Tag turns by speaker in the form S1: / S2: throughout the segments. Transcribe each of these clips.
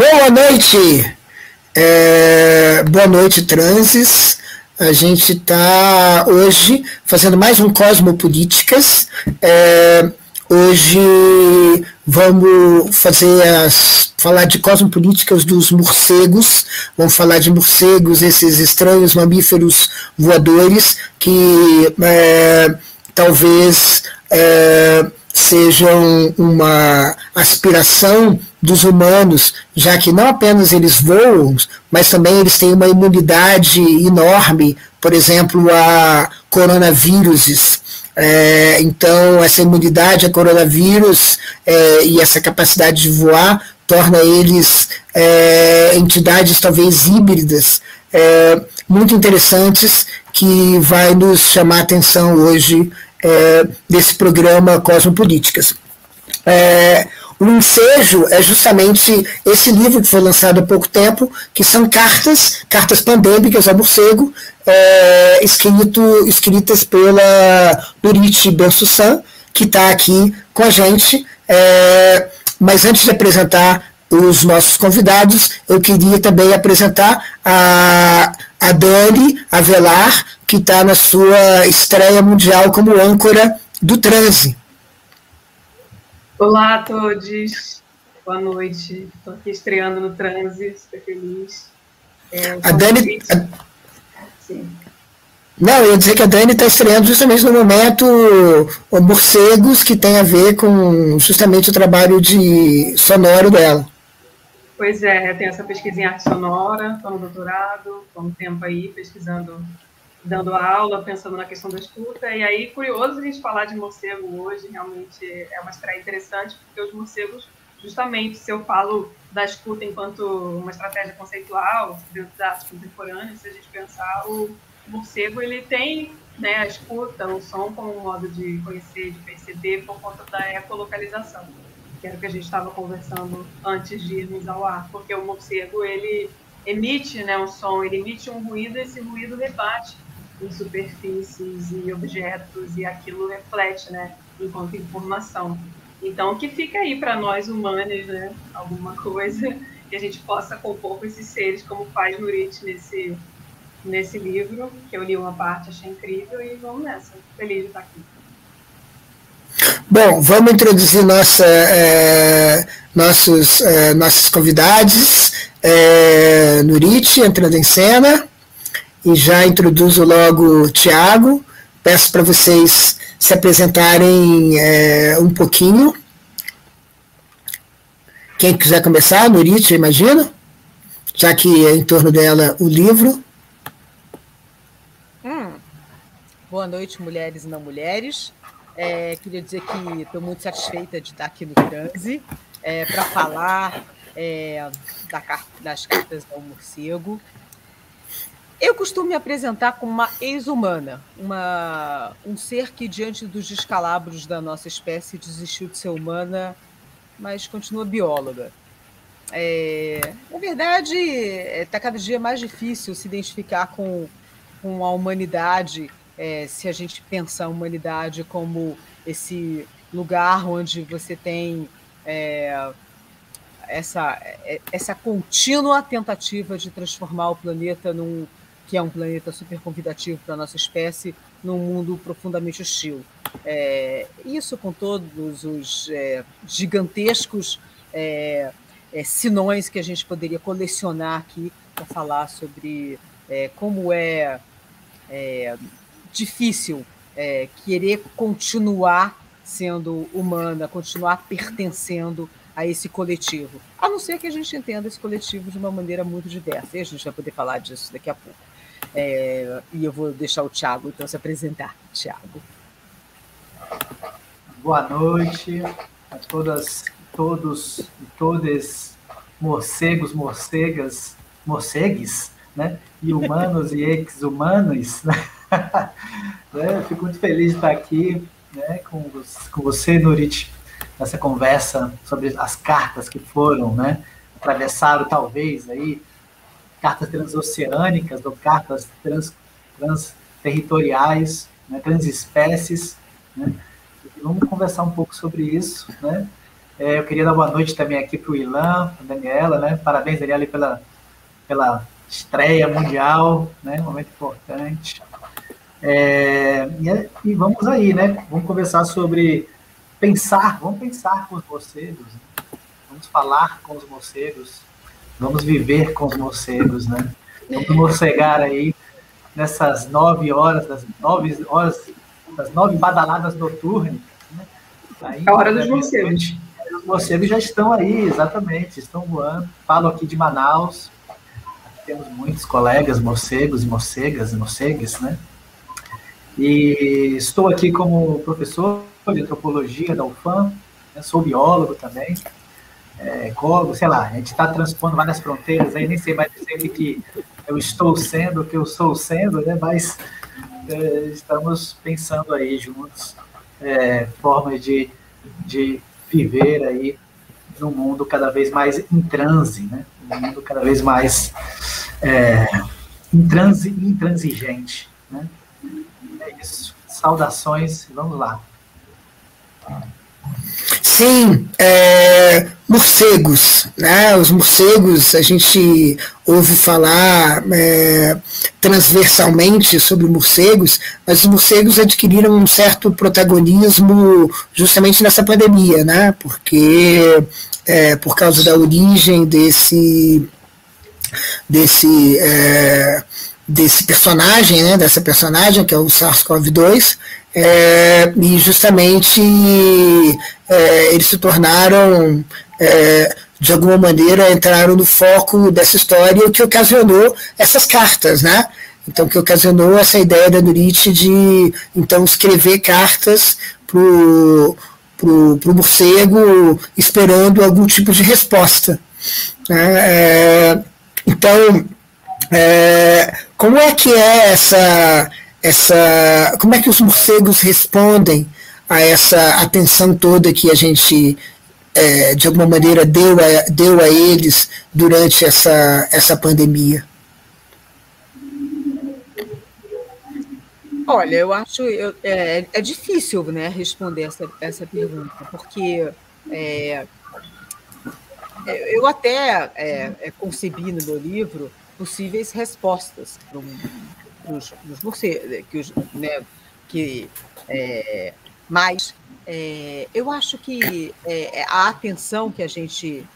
S1: Boa noite, é, boa noite, transes. A gente está hoje fazendo mais um Cosmopolíticas. É, hoje vamos fazer as, falar de cosmopolíticas dos morcegos, vamos falar de morcegos, esses estranhos mamíferos voadores que é, talvez é, sejam uma aspiração dos humanos, já que não apenas eles voam, mas também eles têm uma imunidade enorme, por exemplo, a coronavírus. É, então, essa imunidade a coronavírus é, e essa capacidade de voar torna eles é, entidades talvez híbridas, é, muito interessantes, que vai nos chamar a atenção hoje é, desse programa Cosmopolíticas. É, o ensejo é justamente esse livro que foi lançado há pouco tempo, que são cartas, cartas pandêmicas ao morcego, é, escrito, escritas pela Nurit Bensussan, que está aqui com a gente. É, mas antes de apresentar os nossos convidados, eu queria também apresentar a, a Dani Avelar, que está na sua estreia mundial como âncora do transe.
S2: Olá a todos, boa noite. Estou aqui estreando no transe, super feliz.
S1: É, a Dani. A... Sim. Não, eu ia dizer que a Dani está estreando justamente no momento o Morcegos, que tem a ver com justamente o trabalho de sonoro dela.
S2: Pois é, eu tenho essa pesquisa em arte sonora, estou no doutorado, estou um tempo aí pesquisando dando aula, pensando na questão da escuta. E aí, curioso a gente falar de morcego hoje, realmente é uma estreia interessante, porque os morcegos, justamente, se eu falo da escuta enquanto uma estratégia conceitual dentro da arte contemporânea, se a gente pensar, o morcego ele tem né, a escuta, o som como um modo de conhecer, de perceber, por conta da ecolocalização, que era o que a gente estava conversando antes de irmos ao ar, porque o morcego, ele emite né, um som, ele emite um ruído, e esse ruído rebate em superfícies e objetos e aquilo reflete, né, enquanto informação. Então, que fica aí para nós humanos, né, alguma coisa que a gente possa compor com esses seres, como faz Nurit nesse nesse livro, que eu li uma parte, achei incrível e vamos nessa. Feliz de estar aqui.
S1: Bom, vamos introduzir nossa, é, nossos, é, nossos convidados. É, entrando em cena e já introduzo logo Tiago. Peço para vocês se apresentarem é, um pouquinho. Quem quiser começar, Nurit, imagino, já que é em torno dela o livro.
S3: Hum. Boa noite, mulheres e não mulheres. É, queria dizer que estou muito satisfeita de estar aqui no Transe é, para falar é, da, das cartas ao morcego. Eu costumo me apresentar como uma ex-humana, uma, um ser que, diante dos descalabros da nossa espécie, desistiu de ser humana, mas continua bióloga. É, na verdade, está é, cada dia mais difícil se identificar com, com a humanidade, é, se a gente pensa a humanidade como esse lugar onde você tem é, essa, é, essa contínua tentativa de transformar o planeta num que é um planeta super convidativo para a nossa espécie, num mundo profundamente hostil. É, isso com todos os é, gigantescos é, é sinões que a gente poderia colecionar aqui para falar sobre como é, é difícil querer continuar sendo humana, continuar pertencendo a esse coletivo. A não ser que a gente entenda esse coletivo de uma maneira muito diversa. E a gente vai poder falar disso daqui a pouco. É, e eu vou deixar o Tiago então se apresentar. Tiago.
S4: Boa noite a todas, todos e todas, morcegos, morcegas, morcegues, né? E humanos e ex-humanos. Né? né? Fico muito feliz de estar aqui né? com, com você, Nurit, nessa conversa sobre as cartas que foram, né? Atravessaram talvez aí cartas transoceânicas ou cartas trans, transterritoriais, né, transespécies. Né? Vamos conversar um pouco sobre isso, né? É, eu queria dar boa noite também aqui para o Ilan, a Daniela, né? Parabéns, Daniela, pela, pela estreia mundial, né? Um momento importante. É, e, e, vamos aí, né? Vamos conversar sobre pensar, vamos pensar com os morcegos, né? vamos falar com os morcegos, vamos viver com os morcegos, né? Vamos morcegar aí nessas nove horas, das nove horas, das nove badaladas noturnas. Né?
S2: Aí, a hora dos morcegos.
S4: Os morcegos já estão aí, exatamente, estão voando. Falo aqui de Manaus. Temos muitos colegas morcegos morcegas, morcegues, né? E estou aqui como professor de antropologia da UFAM, né? sou biólogo também, é, ecólogo, sei lá, a gente está transpondo várias fronteiras aí, nem sei mais dizer que eu estou sendo, que eu sou sendo, né? mas é, estamos pensando aí juntos é, formas de, de viver aí num mundo cada vez mais em transe, né? Um mundo cada vez mais é, intransi, intransigente. Né? É isso. Saudações, vamos lá.
S1: Sim, é, morcegos, né? Os morcegos, a gente ouve falar é, transversalmente sobre morcegos, mas os morcegos adquiriram um certo protagonismo justamente nessa pandemia, né? Porque é, por causa da origem desse desse é, desse personagem, né? Dessa personagem que é o SARS-CoV-2 é, e justamente é, eles se tornaram, é, de alguma maneira, entraram no foco dessa história, o que ocasionou essas cartas, né? Então, que ocasionou essa ideia da Nurit de, então, escrever cartas para o pro, pro morcego esperando algum tipo de resposta. Né? É, então, é, como é que é essa essa como é que os morcegos respondem a essa atenção toda que a gente é, de alguma maneira deu a, deu a eles durante essa, essa pandemia?
S3: Olha, eu acho eu, é, é difícil né, responder essa, essa pergunta, porque é, eu até é, é, concebi no meu livro possíveis respostas para um, dos, dos morcegos, que, os, né, que é, mas é, eu acho que é, a atenção que a gente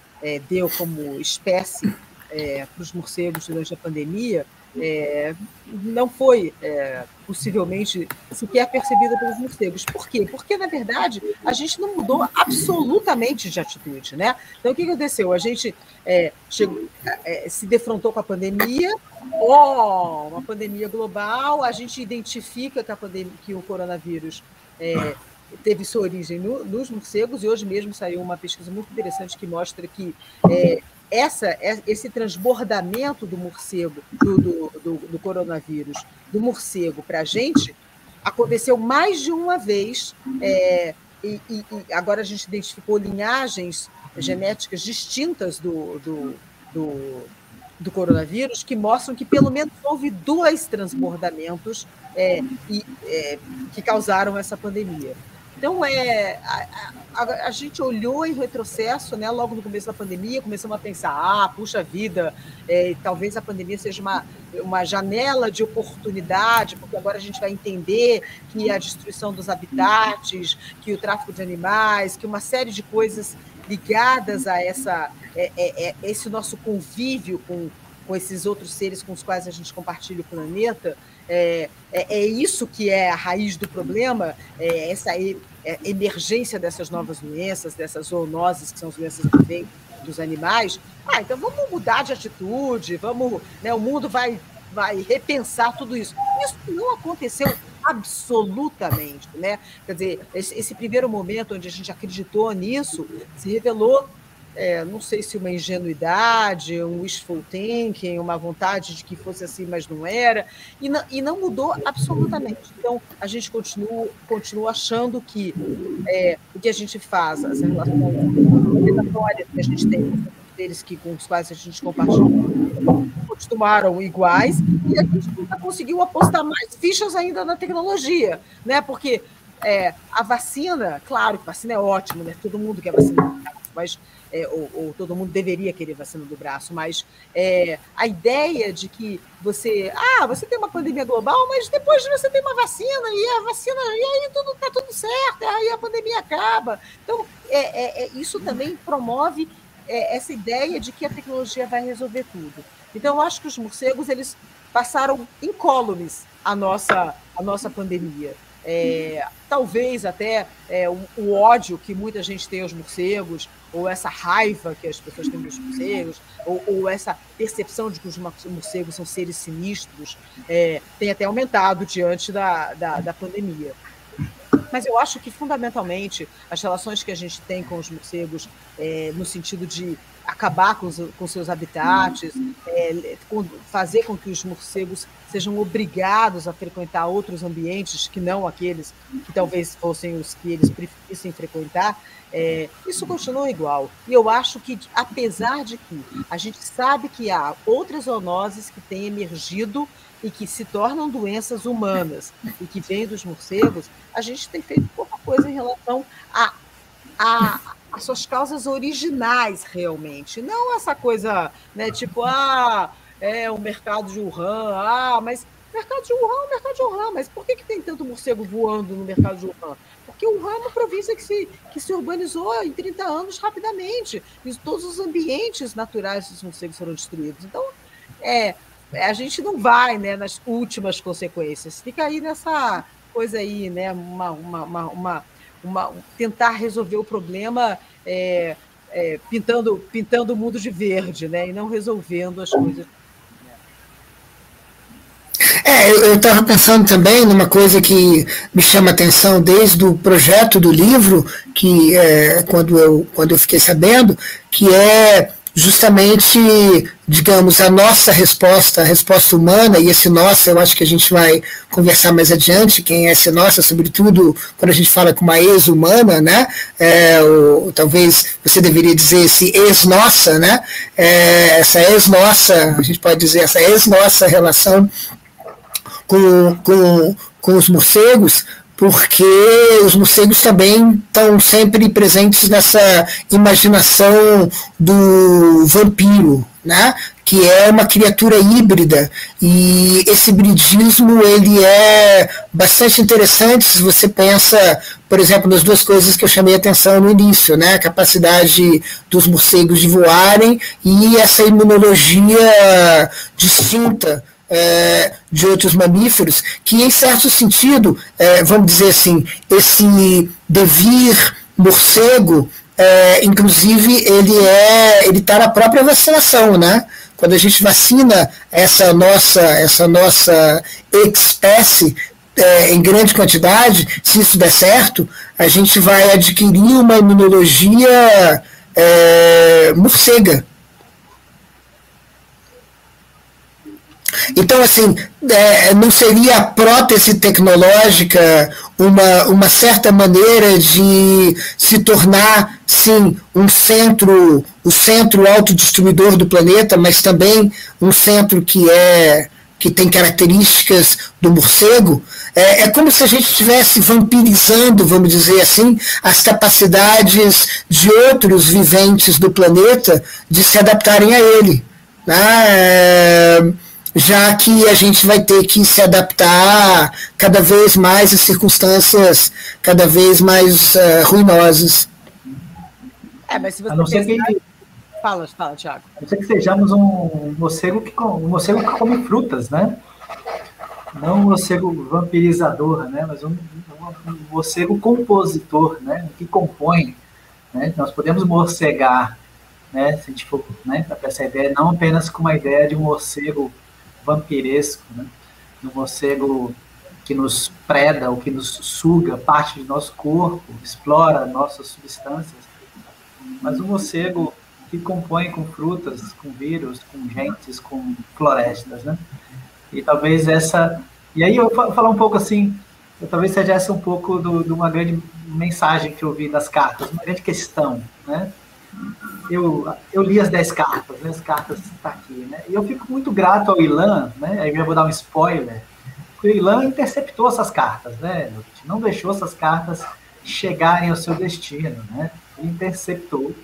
S3: deu como espécie para os morcegos durante a pandemia não foi possivelmente sequer percebida pelos morcegos. Por quê? Porque, na verdade, a gente não mudou absolutamente de atitude. Né? Então, o que aconteceu? A gente é, chegou, é, se defrontou com a pandemia, oh, uma pandemia global, a gente identifica que, a pandemia, que o coronavírus é, teve sua origem no, nos morcegos, e hoje mesmo saiu uma pesquisa muito interessante que mostra que é, essa, é, esse transbordamento do morcego, do, do, do, do coronavírus, do morcego para a gente, aconteceu mais de uma vez. É, e, e, e, agora a gente identificou linhagens genéticas distintas do, do, do, do, coronavírus que mostram que pelo menos houve dois transbordamentos é, e, é, que causaram essa pandemia. Então, é, a, a, a, gente olhou em retrocesso, né, logo no começo da pandemia, começamos a pensar, ah, puxa vida, é, talvez a pandemia seja uma, uma janela de oportunidade, porque agora a gente vai entender que a destruição dos habitats, que o tráfico de animais, que uma série de coisas ligadas a essa, é, é, é esse nosso convívio com, com esses outros seres com os quais a gente compartilha o planeta, é, é, é, isso que é a raiz do problema, é essa é, emergência dessas novas doenças, dessas zoonoses, que são as doenças que vêm dos animais. Ah, então vamos mudar de atitude, vamos, né, o mundo vai, vai repensar tudo isso. Isso não aconteceu absolutamente, né? Quer dizer, esse, esse primeiro momento onde a gente acreditou nisso se revelou é, não sei se uma ingenuidade, um wishful thinking, uma vontade de que fosse assim, mas não era, e não, e não mudou absolutamente. Então, a gente continua, continua achando que é, o que a gente faz, as relações que a gente tem com deles que, com os quais a gente compartilha, continuaram iguais, e a gente nunca conseguiu apostar mais fichas ainda na tecnologia, né? porque é, a vacina, claro que vacina é ótimo, né? Todo mundo quer vacina, mas é, ou, ou, todo mundo deveria querer vacina do braço, mas é, a ideia de que você, ah, você tem uma pandemia global, mas depois você tem uma vacina e a vacina e aí tudo está tudo certo, aí a pandemia acaba. Então é, é, é isso também promove é, essa ideia de que a tecnologia vai resolver tudo. Então eu acho que os morcegos eles passaram incólumes a nossa a nossa pandemia. É, talvez até é, o, o, ódio que muita gente tem aos morcegos, ou essa raiva que as pessoas têm dos morcegos, ou, ou essa percepção de que os morcegos são seres sinistros, é, tem até aumentado diante da, da, da pandemia. Mas eu acho que, fundamentalmente, as relações que a gente tem com os morcegos, é, no sentido de acabar com, os, com seus habitats, é, fazer com que os morcegos sejam obrigados a frequentar outros ambientes que não aqueles que talvez fossem os que eles preferissem frequentar, é, isso continua igual. E eu acho que, apesar de que a gente sabe que há outras zoonoses que têm emergido e que se tornam doenças humanas e que vêm dos morcegos, a gente tem feito pouca coisa em relação a, a, as suas causas originais realmente, não essa coisa, né, tipo, ah, é o mercado de Wuhan, ah, mas mercado de Wuhan é mercado de Wuhan, mas por que, que tem tanto morcego voando no mercado de Wuhan? Porque Wuhan é uma província que se, que se urbanizou em 30 anos rapidamente, e todos os ambientes naturais dos morcegos foram destruídos. Então, é, a gente não vai né, nas últimas consequências, fica aí nessa coisa aí, né, uma, uma, uma uma, tentar resolver o problema é, é, pintando, pintando o mundo de verde, né? E não resolvendo as coisas.
S1: É, eu estava pensando também numa coisa que me chama atenção desde o projeto do livro, que é, quando, eu, quando eu fiquei sabendo, que é justamente, digamos, a nossa resposta, a resposta humana, e esse nossa eu acho que a gente vai conversar mais adiante, quem é esse nossa, sobretudo quando a gente fala com uma ex-humana, né? É, ou, talvez você deveria dizer esse ex-nossa, né? É, essa ex-nossa, a gente pode dizer essa ex-nossa relação com, com, com os morcegos, porque os morcegos também estão sempre presentes nessa imaginação do vampiro, né? que é uma criatura híbrida e esse hibridismo ele é bastante interessante se você pensa, por exemplo, nas duas coisas que eu chamei atenção no início, né? a capacidade dos morcegos de voarem e essa imunologia distinta é, de outros mamíferos, que em certo sentido, é, vamos dizer assim, esse devir morcego, é, inclusive ele é ele está na própria vacinação, né? Quando a gente vacina essa nossa essa nossa espécie é, em grande quantidade, se isso der certo, a gente vai adquirir uma imunologia é, morcega, Então, assim, é, não seria a prótese tecnológica uma, uma certa maneira de se tornar, sim, um centro, o centro autodestruidor do planeta, mas também um centro que é que tem características do morcego, é, é como se a gente estivesse vampirizando, vamos dizer assim, as capacidades de outros viventes do planeta de se adaptarem a ele. É, já que a gente vai ter que se adaptar cada vez mais às circunstâncias cada vez mais uh, ruinosas.
S3: É, mas se você a não pensar... que... Fala, fala, Thiago.
S4: A não ser que sejamos um morcego que, um morcego que come frutas, né? Não um morcego vampirizador, né? Mas um, um, um morcego compositor, né? Que compõe. Né? Nós podemos morcegar, né? Se a gente for né, para essa ideia, não apenas com uma ideia de um morcego vampiresco, né? do morcego que nos preda ou que nos suga parte do nosso corpo, explora nossas substâncias, mas um morcego que compõe com frutas, com vírus, com gentes, com florestas, né? E talvez essa... E aí eu vou falar um pouco assim, talvez seja essa um pouco de uma grande mensagem que eu vi das cartas, uma grande questão, né? Eu, eu li as 10 cartas, né? as cartas estão tá aqui, né? E eu fico muito grato ao Ilan, né? Aí eu vou dar um spoiler, o Ilan interceptou essas cartas, né? Não deixou essas cartas chegarem ao seu destino, né? Ele interceptou.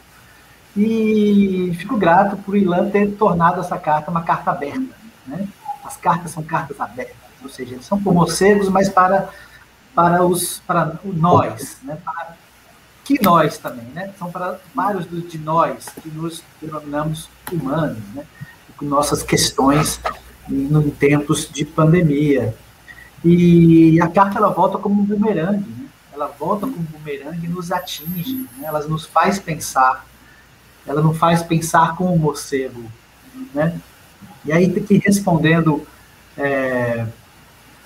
S4: E fico grato por Ilan ter tornado essa carta uma carta aberta, né? As cartas são cartas abertas, ou seja, eles são por morcegos, mas para para os para nós, né? Para que nós também, né? São para vários de nós que nos denominamos humanos, né? Com nossas questões em tempos de pandemia. E a carta ela volta como um bumerangue, né? ela volta como um bumerangue e nos atinge, né? ela nos faz pensar, ela não faz pensar como um morcego, né? E aí tem que respondendo, é,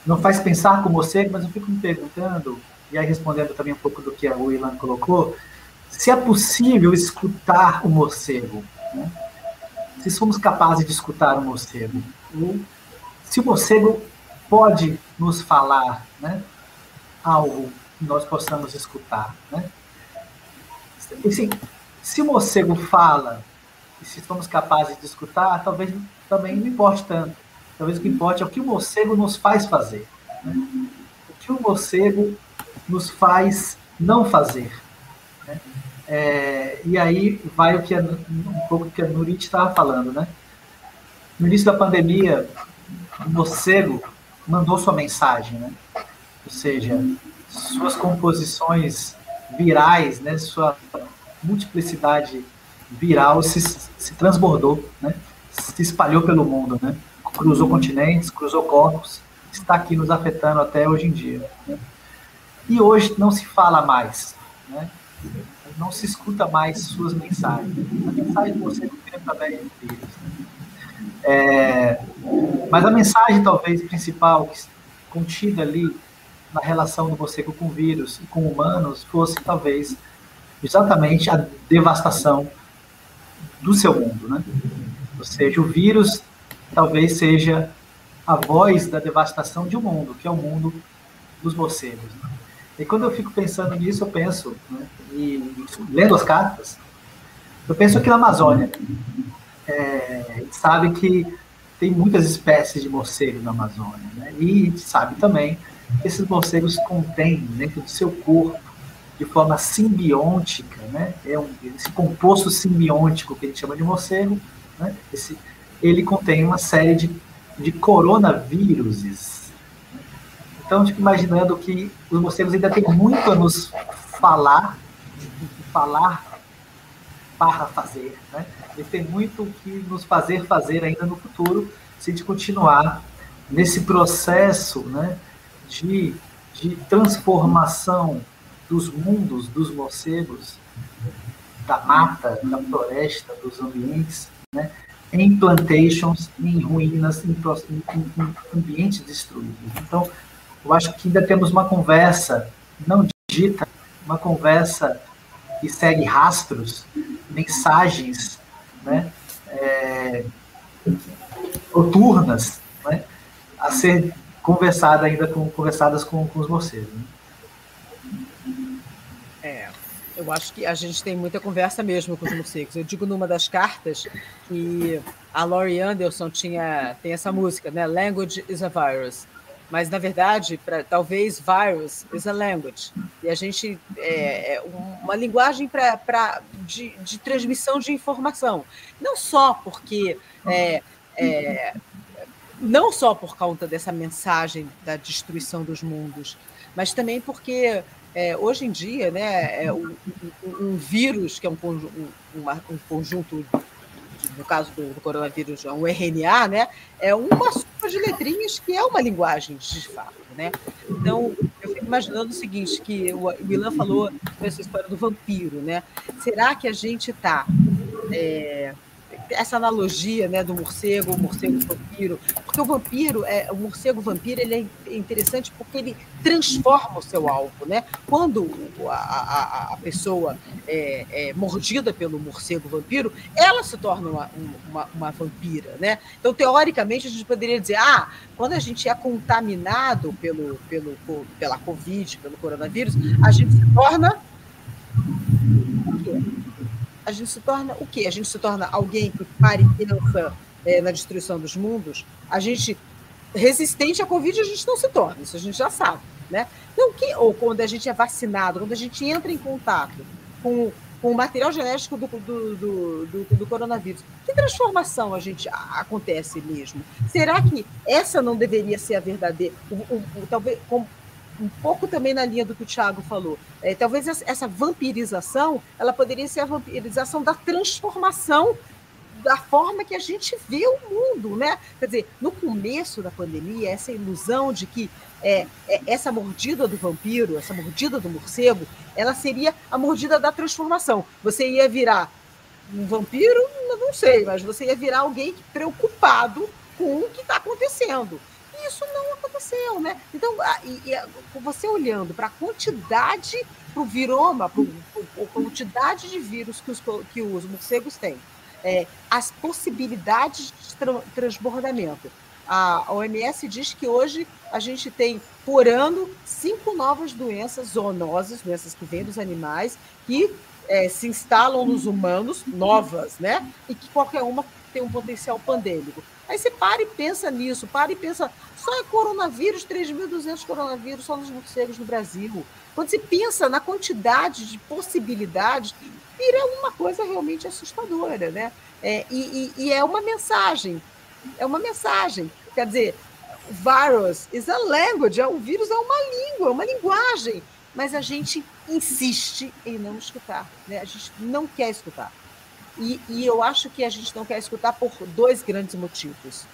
S4: não faz pensar como morcego, mas eu fico me perguntando, e aí respondendo também um pouco do que a Willan colocou, se é possível escutar o morcego, né? se somos capazes de escutar o morcego, se o morcego pode nos falar né, algo que nós possamos escutar. Né? Se o morcego fala, e se somos capazes de escutar, talvez também não importe tanto. Talvez o que importe é o que o morcego nos faz fazer. Né? O que o morcego nos faz não fazer. Né? É, e aí vai o que a, um pouco que a Nurit estava falando, né? No início da pandemia, o morcego mandou sua mensagem, né? Ou seja, suas composições virais, né? Sua multiplicidade viral se, se transbordou, né? Se espalhou pelo mundo, né? Cruzou continentes, cruzou corpos, está aqui nos afetando até hoje em dia. Né? E hoje não se fala mais, né? Não se escuta mais suas mensagens. A mensagem de você não de vírus. Né? É, mas a mensagem, talvez, principal, contida ali na relação do morcego com vírus e com humanos, fosse, talvez, exatamente a devastação do seu mundo, né? Ou seja, o vírus talvez seja a voz da devastação de um mundo, que é o mundo dos morcegos. Né? E quando eu fico pensando nisso, eu penso, né, e lendo as cartas, eu penso aqui na Amazônia é, sabe que tem muitas espécies de morcegos na Amazônia, né? E a gente sabe também que esses morcegos contêm dentro do seu corpo, de forma simbiótica, né? É um, esse composto simbiótico que a gente chama de morcego, né? Esse, ele contém uma série de, de coronavíruses. Então, fico imaginando que os morcegos ainda têm muito a nos falar, falar para fazer, né? Ele tem muito que nos fazer fazer ainda no futuro, se a gente continuar nesse processo né, de, de transformação dos mundos dos morcegos, da mata, da floresta, dos ambientes, né, em plantations, em ruínas, em, em, em ambientes destruídos. Então, eu acho que ainda temos uma conversa não dita, uma conversa que segue rastros, mensagens né, é, noturnas né, a ser conversada ainda com, conversadas com, com os morcegos. Né?
S3: É, eu acho que a gente tem muita conversa mesmo com os morcegos. Eu digo numa das cartas que a Laurie Anderson tinha, tem essa música, né? Language is a virus mas na verdade, pra, talvez virus is a language. E a gente é, é uma linguagem para de, de, transmissão de informação. Não só porque é, é, não só por conta dessa mensagem da destruição dos mundos, mas também porque é, hoje em dia, né, é um, um, vírus que é um, um, um conjunto no caso do, do, coronavírus, é um RNA, né? É uma sopa de letrinhas que é uma linguagem de fato, né? Então, eu fico imaginando o seguinte, que o Ilan falou dessa história do vampiro, né? Será que a gente está é, essa analogia né, do morcego, o morcego vampiro, porque o vampiro, é, o morcego vampiro, ele é interessante porque ele transforma o seu alvo, né? Quando a, a, a pessoa é, é, mordida pelo morcego vampiro, ela se torna uma, uma, uma, vampira, né? Então, teoricamente, a gente poderia dizer, ah, quando a gente é contaminado pelo, pelo, pela Covid, pelo coronavírus, a gente se torna a gente se torna o quê? A gente se torna alguém que pare e pensa é, na destruição dos mundos? A gente resistente à Covid a gente não se torna, isso a gente já sabe. Né? Então, que, ou quando a gente é vacinado, quando a gente entra em contato com, com o material genético do, do, do, do, do coronavírus, que transformação a gente a, acontece mesmo? Será que essa não deveria ser a verdadeira? O, o, o, talvez, com, um pouco também na linha do que o Thiago falou. É, talvez essa vampirização ela poderia ser a vampirização da transformação da forma que a gente vê o mundo, né? Quer dizer, no começo da pandemia, essa ilusão de que é, é, essa mordida do vampiro, essa mordida do morcego, ela seria a mordida da transformação. Você ia virar um vampiro, não sei, mas você ia virar alguém preocupado com o que está acontecendo. Isso não aconteceu, né? Então, você olhando para a quantidade, para o viroma, para a quantidade de vírus que os, que os morcegos têm, é, as possibilidades de tra transbordamento. A OMS diz que hoje a gente tem, por ano, cinco novas doenças zoonoses, doenças que vêm dos animais, que é, se instalam nos humanos, novas, né? E que qualquer uma tem um potencial pandêmico. Aí você para e pensa nisso, para e pensa, só é coronavírus, 3.200 coronavírus só nos morcegos no Brasil. Quando se pensa na quantidade de possibilidades, vira uma coisa realmente assustadora, né? É, e, e, e, é uma mensagem, é uma mensagem. Quer dizer, virus is a language, é, o vírus é uma língua, é uma linguagem, mas a gente insiste em não escutar, né? A gente não quer escutar. E, e eu acho que a gente não quer escutar por dois grandes motivos.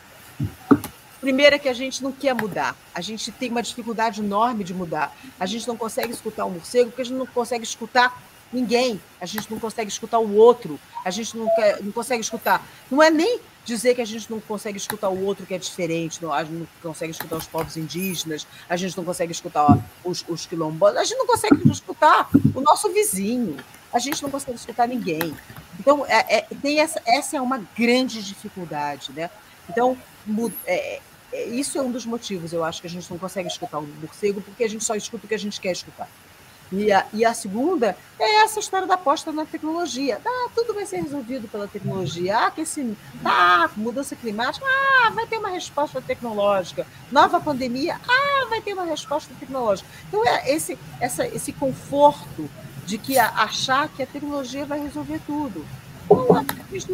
S3: Primeiro é que a gente não quer mudar. A gente tem uma dificuldade enorme de mudar. A gente não consegue escutar o morcego porque a gente não consegue escutar ninguém. A gente não consegue escutar o outro. A gente não, quer, não consegue escutar. Não é nem dizer que a gente não consegue escutar o outro que é diferente, não, a gente não consegue escutar os povos indígenas, a gente não consegue escutar os, os quilombolas, a gente não consegue escutar o nosso vizinho, a gente não consegue escutar ninguém. Então, é, é, tem essa, essa é uma grande dificuldade. Né? Então, é, é, isso é um dos motivos, eu acho, que a gente não consegue escutar o morcego, porque a gente só escuta o que a gente quer escutar. E a, e a segunda é essa história da aposta na tecnologia. Ah, tudo vai ser resolvido pela tecnologia. Ah, que esse, ah, mudança climática. Ah, vai ter uma resposta tecnológica. Nova pandemia. Ah, vai ter uma resposta tecnológica. Então, é esse, essa, esse conforto de que achar que a tecnologia vai resolver tudo. Não,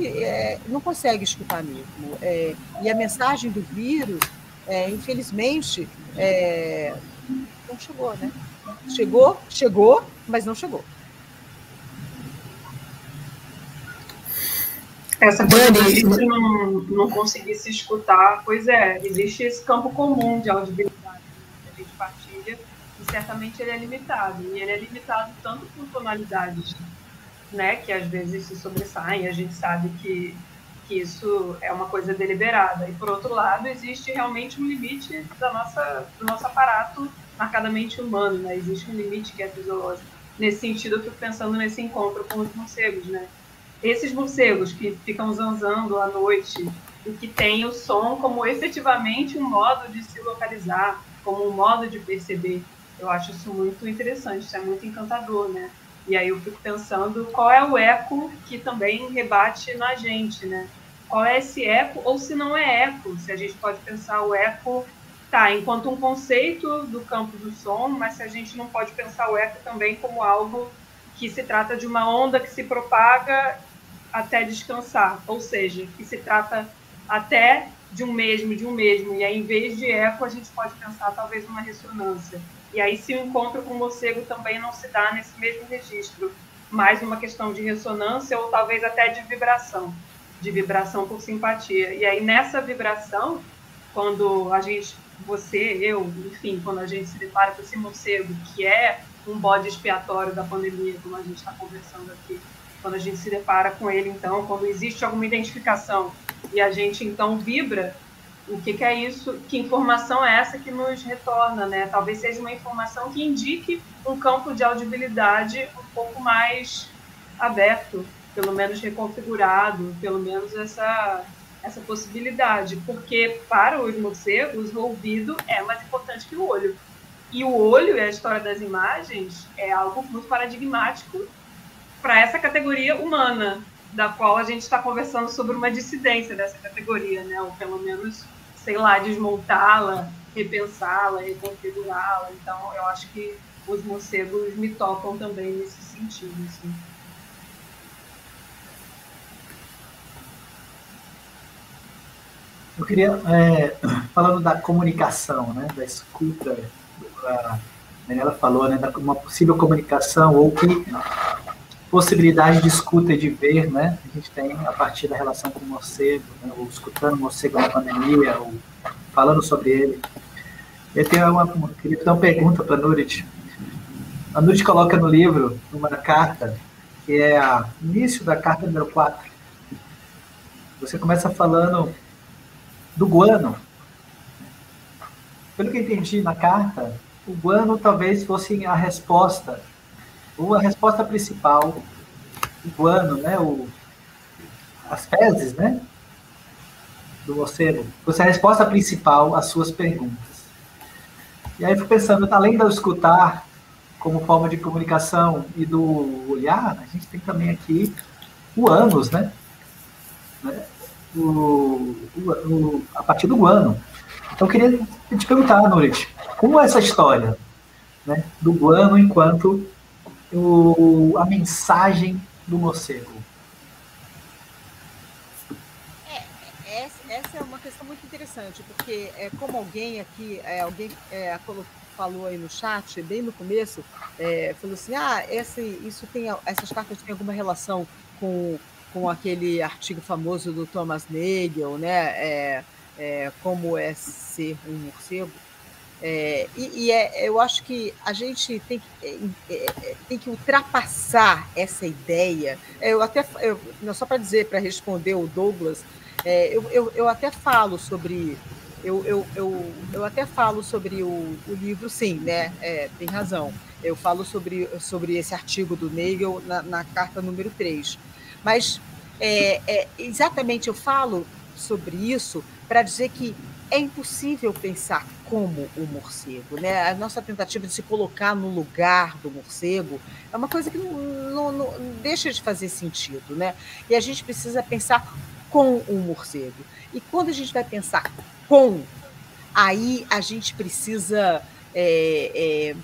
S3: é, não consegue escutar mesmo. É, e a mensagem do vírus, é, infelizmente, é, não chegou, né? Chegou, chegou, mas não chegou.
S2: Essa coisa de não, não conseguir se escutar, pois é, existe esse campo comum de audibilidade que a gente partilha, e certamente ele é limitado. E ele é limitado tanto por tonalidades, né, que às vezes se sobressaem, a gente sabe que, que isso é uma coisa deliberada. E por outro lado, existe realmente um limite da nossa, do nosso aparato marcadamente humano, né? Existe um limite que é fisiológico. Nesse sentido, eu fico pensando nesse encontro com os morcegos, né? Esses morcegos que ficam zanzando à noite e que têm o som como efetivamente um modo de se localizar, como um modo de perceber. Eu acho isso muito interessante, isso é muito encantador, né? E aí eu fico pensando qual é o eco que também rebate na gente, né? Qual é esse eco, ou se não é eco, se a gente pode pensar o eco tá, enquanto um conceito do campo do som, mas se a gente não pode pensar o eco também como algo que se trata de uma onda que se propaga até descansar, ou seja, que se trata até de um mesmo, de um mesmo, e aí em vez de eco a gente pode pensar talvez uma ressonância. E aí se o encontro com o morcego também não se dá nesse mesmo registro, mais uma questão de ressonância ou talvez até de vibração, de vibração por simpatia. E aí nessa vibração, quando a gente você, eu, enfim, quando a gente se depara com esse morcego, que é um bode expiatório da pandemia, como a gente está conversando aqui, quando a gente se depara com ele, então, quando existe alguma identificação e a gente então vibra, o que, que é isso? Que informação é essa que nos retorna, né? Talvez seja uma informação que indique um campo de audibilidade um pouco mais aberto, pelo menos reconfigurado, pelo menos essa essa possibilidade, porque para os morcegos o ouvido é mais importante que o olho. E o olho e a história das imagens é algo muito paradigmático para essa categoria humana, da qual a gente está conversando sobre uma dissidência dessa categoria, né? ou pelo menos sei lá, desmontá-la, repensá-la, reconfigurá-la. Então, eu acho que os morcegos me tocam também nesse sentido. Assim.
S4: Eu queria, é, falando da comunicação, né, da escuta, a Daniela falou, né, da uma possível comunicação ou que possibilidade de escuta e de ver, né, a gente tem a partir da relação com o morcego, né, ou escutando o morcego na pandemia, ou falando sobre ele. Eu tenho uma, uma queria fazer uma pergunta para a Nurit. A Nurit coloca no livro, numa carta, que é o início da carta número 4. Você começa falando do guano. Pelo que eu entendi na carta, o guano talvez fosse a resposta, a resposta principal, o guano, né, o, as fezes, né, do morcego, fosse a resposta principal às suas perguntas. E aí fico pensando, além eu escutar como forma de comunicação e do olhar, a gente tem também aqui o ânus, né? o, o, a partir do guano. Então, eu queria te perguntar, Nurit, como é essa história né, do guano enquanto o, a mensagem do morcego?
S3: É, é, essa é uma questão muito interessante, porque é, como alguém aqui, é, alguém é, falou aí no chat, bem no começo, é, falou assim, ah, esse, isso tem, essas cartas têm alguma relação com com aquele artigo famoso do Thomas Nagel, né? É, é, como é ser um morcego. É, e, e é, eu acho que a gente tem que, é, é, é, tem que ultrapassar essa ideia. Eu até, eu, só para dizer, para responder o Douglas, eu, eu, eu até falo sobre eu, eu, eu, eu até falo sobre o, o livro, sim, né? É, tem razão. Eu falo sobre, sobre esse artigo do Nagel na, na carta número 3. Mas é, é, exatamente eu falo sobre isso para dizer que é impossível pensar como o morcego, né? A nossa tentativa de se colocar no lugar do morcego é uma coisa que não, não, não deixa de fazer sentido, né? E a gente precisa pensar com o morcego. E quando a gente vai pensar com, aí a gente precisa é, é,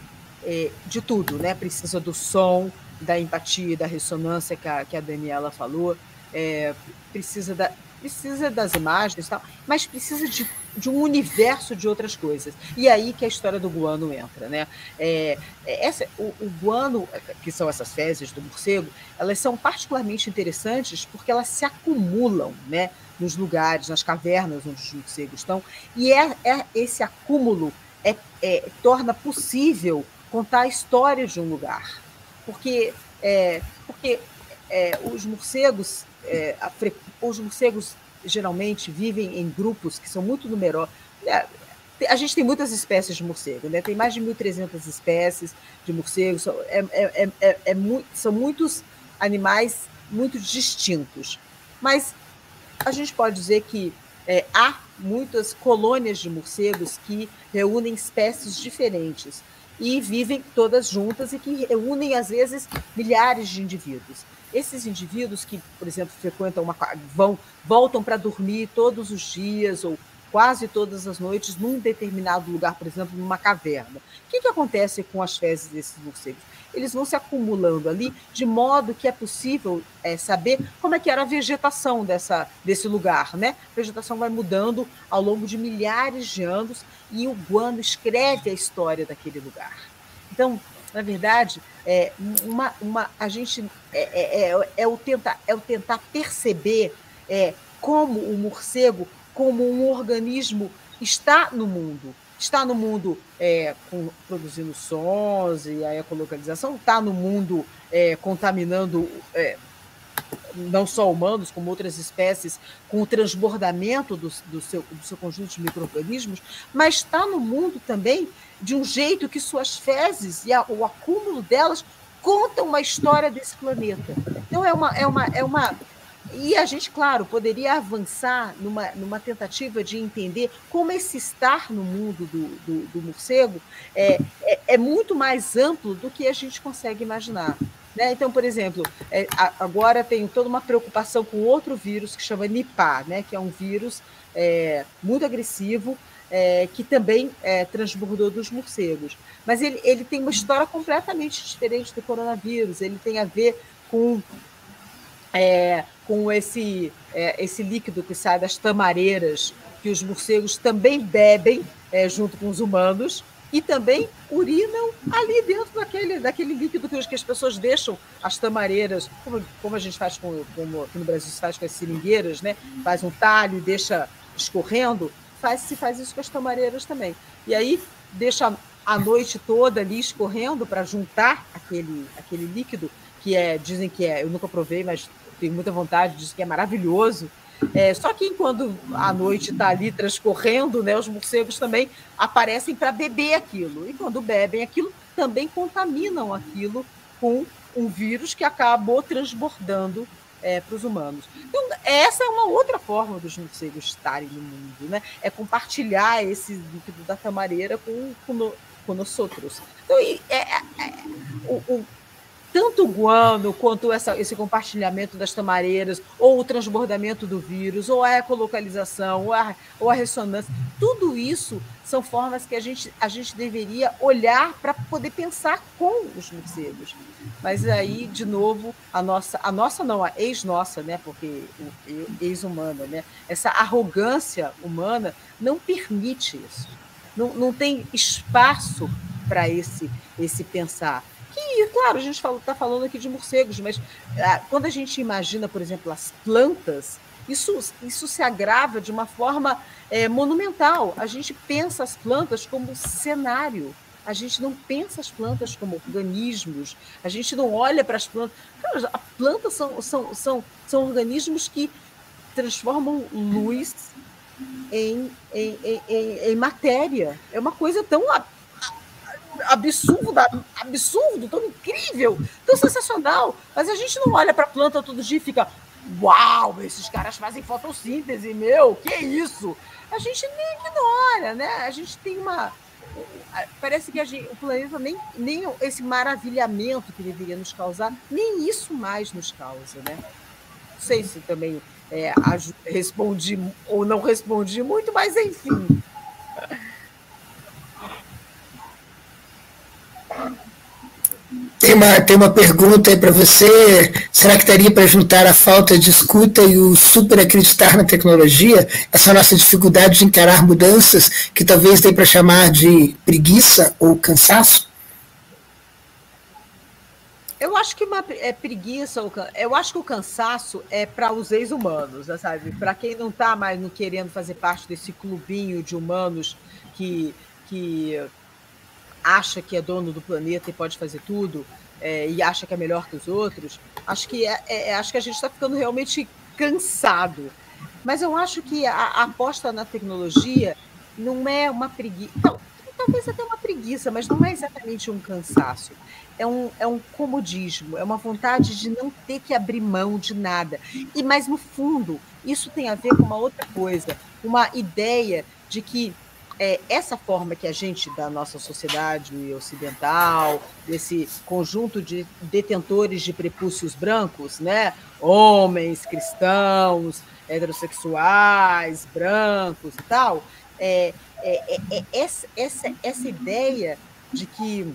S3: é, de tudo, né? Precisa do som, da empatia, da ressonância que a, que a Daniela falou, é, precisa, da, precisa das imagens, tal, mas precisa de, de um universo de outras coisas. E aí que a história do guano entra. Né? É, é, essa, o, o guano, que são essas fezes do morcego, elas são particularmente interessantes porque elas se acumulam né, nos lugares, nas cavernas onde os morcegos estão, e é, é esse acúmulo é, é, torna possível contar a história de um lugar porque, é, porque é, os morcegos, os morcegos geralmente vivem em grupos que são muito numerosos. É, a gente tem muitas espécies de morcego, né? tem mais de 1.300 espécies de morcegos, são, é, é, é, é são muitos animais muito distintos. Mas a gente pode dizer que há muitas colônias de morcegos que reúnem espécies diferentes e vivem todas juntas e que reúnem, às vezes, milhares de indivíduos. Esses indivíduos que, por exemplo, frequentam uma. vão, voltam para dormir todos os dias ou quase todas as noites num determinado lugar, por exemplo, numa caverna. O que, que acontece com as fezes desses morcegos? Eles vão se acumulando ali, de modo que é possível é, saber como é que era a vegetação dessa, desse lugar. Né? A vegetação vai mudando ao longo de milhares de anos e o guano escreve a história daquele lugar. Então, na verdade, é uma, uma, a gente é, é, é, é o tentar, é o tentar perceber é, como o morcego como um organismo está no mundo. Está no mundo é, com, produzindo sons e a ecolocalização, está no mundo é, contaminando é, não só humanos, como outras espécies, com o transbordamento do, do, seu, do seu conjunto de micro-organismos, mas está no mundo também de um jeito que suas fezes e a, o acúmulo delas contam uma história desse planeta. Então, é uma, é uma, é uma e a gente, claro, poderia avançar numa, numa tentativa de entender como esse estar no mundo do, do, do morcego é, é, é, muito mais amplo do que a gente consegue imaginar. Né? Então, por exemplo, é, agora tem toda uma preocupação com outro vírus que chama Nipah, né? que é um vírus é, muito agressivo, é, que também é, transbordou dos morcegos. Mas ele, ele tem uma história completamente diferente do coronavírus. Ele tem a ver com, é, com esse, é, esse líquido que sai das tamareiras, que os morcegos também bebem é, junto com os humanos, e também urinam ali dentro daquele, daquele líquido que, que as pessoas deixam as tamareiras, como, como a gente faz com, como no Brasil se faz com as seringueiras, né? Faz um talho e deixa escorrendo, faz, se faz isso com as tamareiras também. E aí deixa a noite toda ali escorrendo para juntar aquele, aquele líquido, que é, dizem que é, eu nunca provei, mas tenho muita vontade, dizem que é maravilhoso, é, só que enquanto a noite está ali transcorrendo, né, os morcegos também aparecem para beber aquilo. E quando bebem aquilo, também contaminam aquilo com um vírus que acabou transbordando é, para os humanos. Então, essa é uma outra forma dos morcegos estarem no mundo, né? É compartilhar esse líquido da tamareira com, com, com nós outros. Então, é, é, é, o, o tanto o guano quanto essa, esse compartilhamento das tamareiras, ou o transbordamento do vírus, ou a ecolocalização, ou a, ou a ressonância, tudo isso são formas que a gente, a gente deveria olhar para poder pensar com os morcegos. Mas aí, de novo, a nossa, a nossa não, a ex-nossa, né? Porque ex-humana, né? Essa arrogância humana não permite isso. Não, não tem espaço para esse, esse pensar. Que, claro, a gente está falando aqui de morcegos, mas ah, quando a gente imagina, por exemplo, as plantas, isso, isso se agrava de uma forma é, monumental. A gente pensa as plantas como cenário. A gente não pensa as plantas como organismos, a gente não olha para as plantas. Cara, plantas são, são, são, são organismos que transformam luz em, em, em, em, matéria. É uma coisa tão absurdo, absurdo, tão incrível, tão sensacional. Mas a gente não olha para a planta todo dia e fica, uau, esses caras fazem fotossíntese, meu, que isso? A gente nem ignora, né? A gente tem uma. Parece que gente, o planeta nem, nem esse maravilhamento que deveria nos causar, nem isso mais nos causa, né? Não sei se também é, respondi ou não respondi muito, mas enfim.
S1: Tem uma, tem uma pergunta aí para você. Será que daria para juntar a falta de escuta e o super acreditar na tecnologia? Essa nossa dificuldade de encarar mudanças, que talvez dê para chamar de preguiça ou cansaço?
S3: Eu acho que uma é preguiça, eu acho que o cansaço é para os ex-humanos, né, sabe? Para quem não está mais querendo fazer parte desse clubinho de humanos que, que acha que é dono do planeta e pode fazer tudo é, e acha que é melhor que os outros, acho que, é, é, é acho que a gente está ficando realmente cansado. Mas eu acho que a, a aposta na tecnologia não é uma preguiça. talvez até uma preguiça, mas não é exatamente um cansaço. É um, é um comodismo, é uma vontade de não ter que abrir mão de nada. E mais no fundo, isso tem a ver com uma outra coisa, uma ideia de que é, essa forma que a gente, da nossa sociedade ocidental, desse conjunto de detentores de prepúcios brancos, né? homens, cristãos, heterossexuais, brancos e tal, é, é, é, é essa, essa, essa ideia de que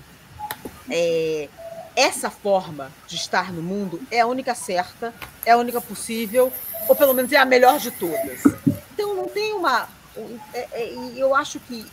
S3: é, essa forma de estar no mundo é a única certa, é a única possível, ou pelo menos é a melhor de todas. Então não tem uma, e eu acho que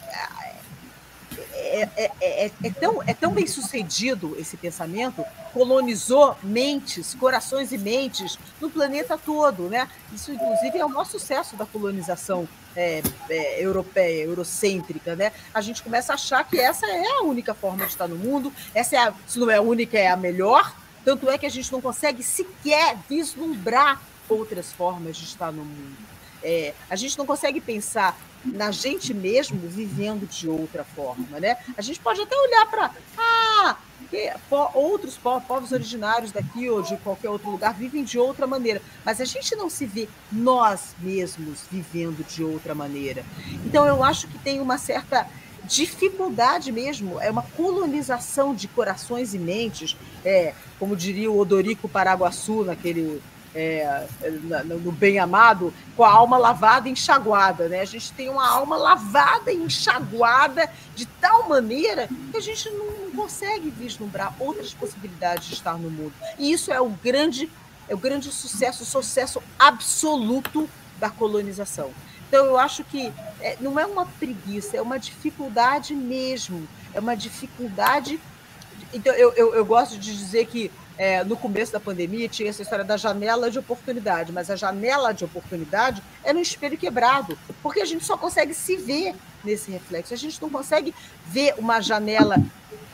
S3: é, é, é, é, tão, é tão bem sucedido esse pensamento, colonizou mentes, corações e mentes no planeta todo. Né? Isso, inclusive, é o maior sucesso da colonização é, é, europeia, eurocêntrica. Né? A gente começa a achar que essa é a única forma de estar no mundo, essa é a, se não é a única, é a melhor. Tanto é que a gente não consegue sequer vislumbrar outras formas de estar no mundo. É, a gente não consegue pensar na gente mesmo vivendo de outra forma, né? A gente pode até olhar para ah, outros povos originários daqui ou de qualquer outro lugar vivem de outra maneira, mas a gente não se vê nós mesmos vivendo de outra maneira. Então eu acho que tem uma certa dificuldade mesmo, é uma colonização de corações e mentes, é, como diria o Odorico Paraguaçu naquele é, no bem amado, com a alma lavada e enxaguada. Né? A gente tem uma alma lavada e enxaguada de tal maneira que a gente não, não consegue vislumbrar outras possibilidades de estar no mundo. E isso é o grande, é o grande sucesso, o sucesso absoluto da colonização. Então, eu acho que é, não é uma preguiça, é uma dificuldade mesmo. É uma dificuldade. Então, eu, eu, eu gosto de dizer que é, no começo da pandemia tinha essa história da janela de oportunidade, mas a janela de oportunidade é no espelho quebrado, porque a gente só consegue se ver nesse reflexo, a gente não consegue ver uma janela.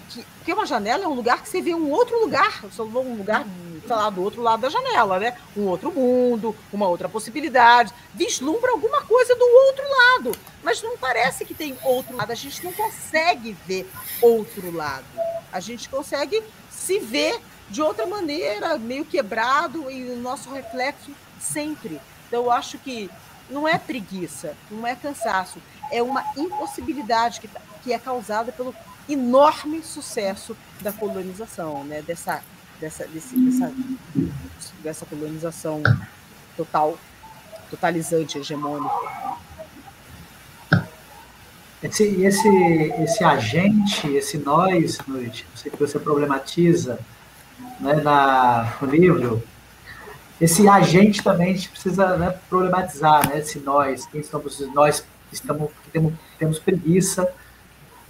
S3: Que, porque uma janela é um lugar que você vê um outro lugar, um lugar, sei lá, do outro lado da janela, né? Um outro mundo, uma outra possibilidade, vislumbra alguma coisa do outro lado, mas não parece que tem outro lado, a gente não consegue ver outro lado, a gente consegue se ver de outra maneira, meio quebrado, e o nosso reflexo sempre. Então, eu acho que não é preguiça, não é cansaço, é uma impossibilidade que, que é causada pelo enorme sucesso da colonização, né? dessa, dessa, desse, dessa, dessa colonização total, totalizante, hegemônica.
S4: Esse, esse, esse agente, esse nós, Noite, que você problematiza, né, na, no livro, esse agente também a gente precisa né, problematizar, né, esse nós, quem somos nós estamos, temos, temos preguiça,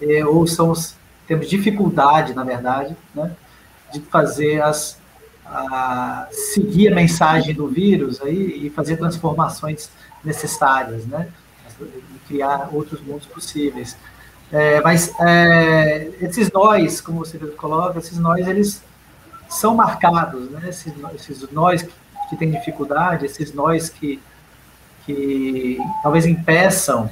S4: eh, ou somos, temos dificuldade, na verdade, né, de fazer as, a, seguir a mensagem do vírus aí, e fazer transformações necessárias, né, e criar outros mundos possíveis. É, mas é, esses nós, como você coloca, esses nós, eles são marcados, né? esses, esses nós que, que têm dificuldade, esses nós que, que talvez impeçam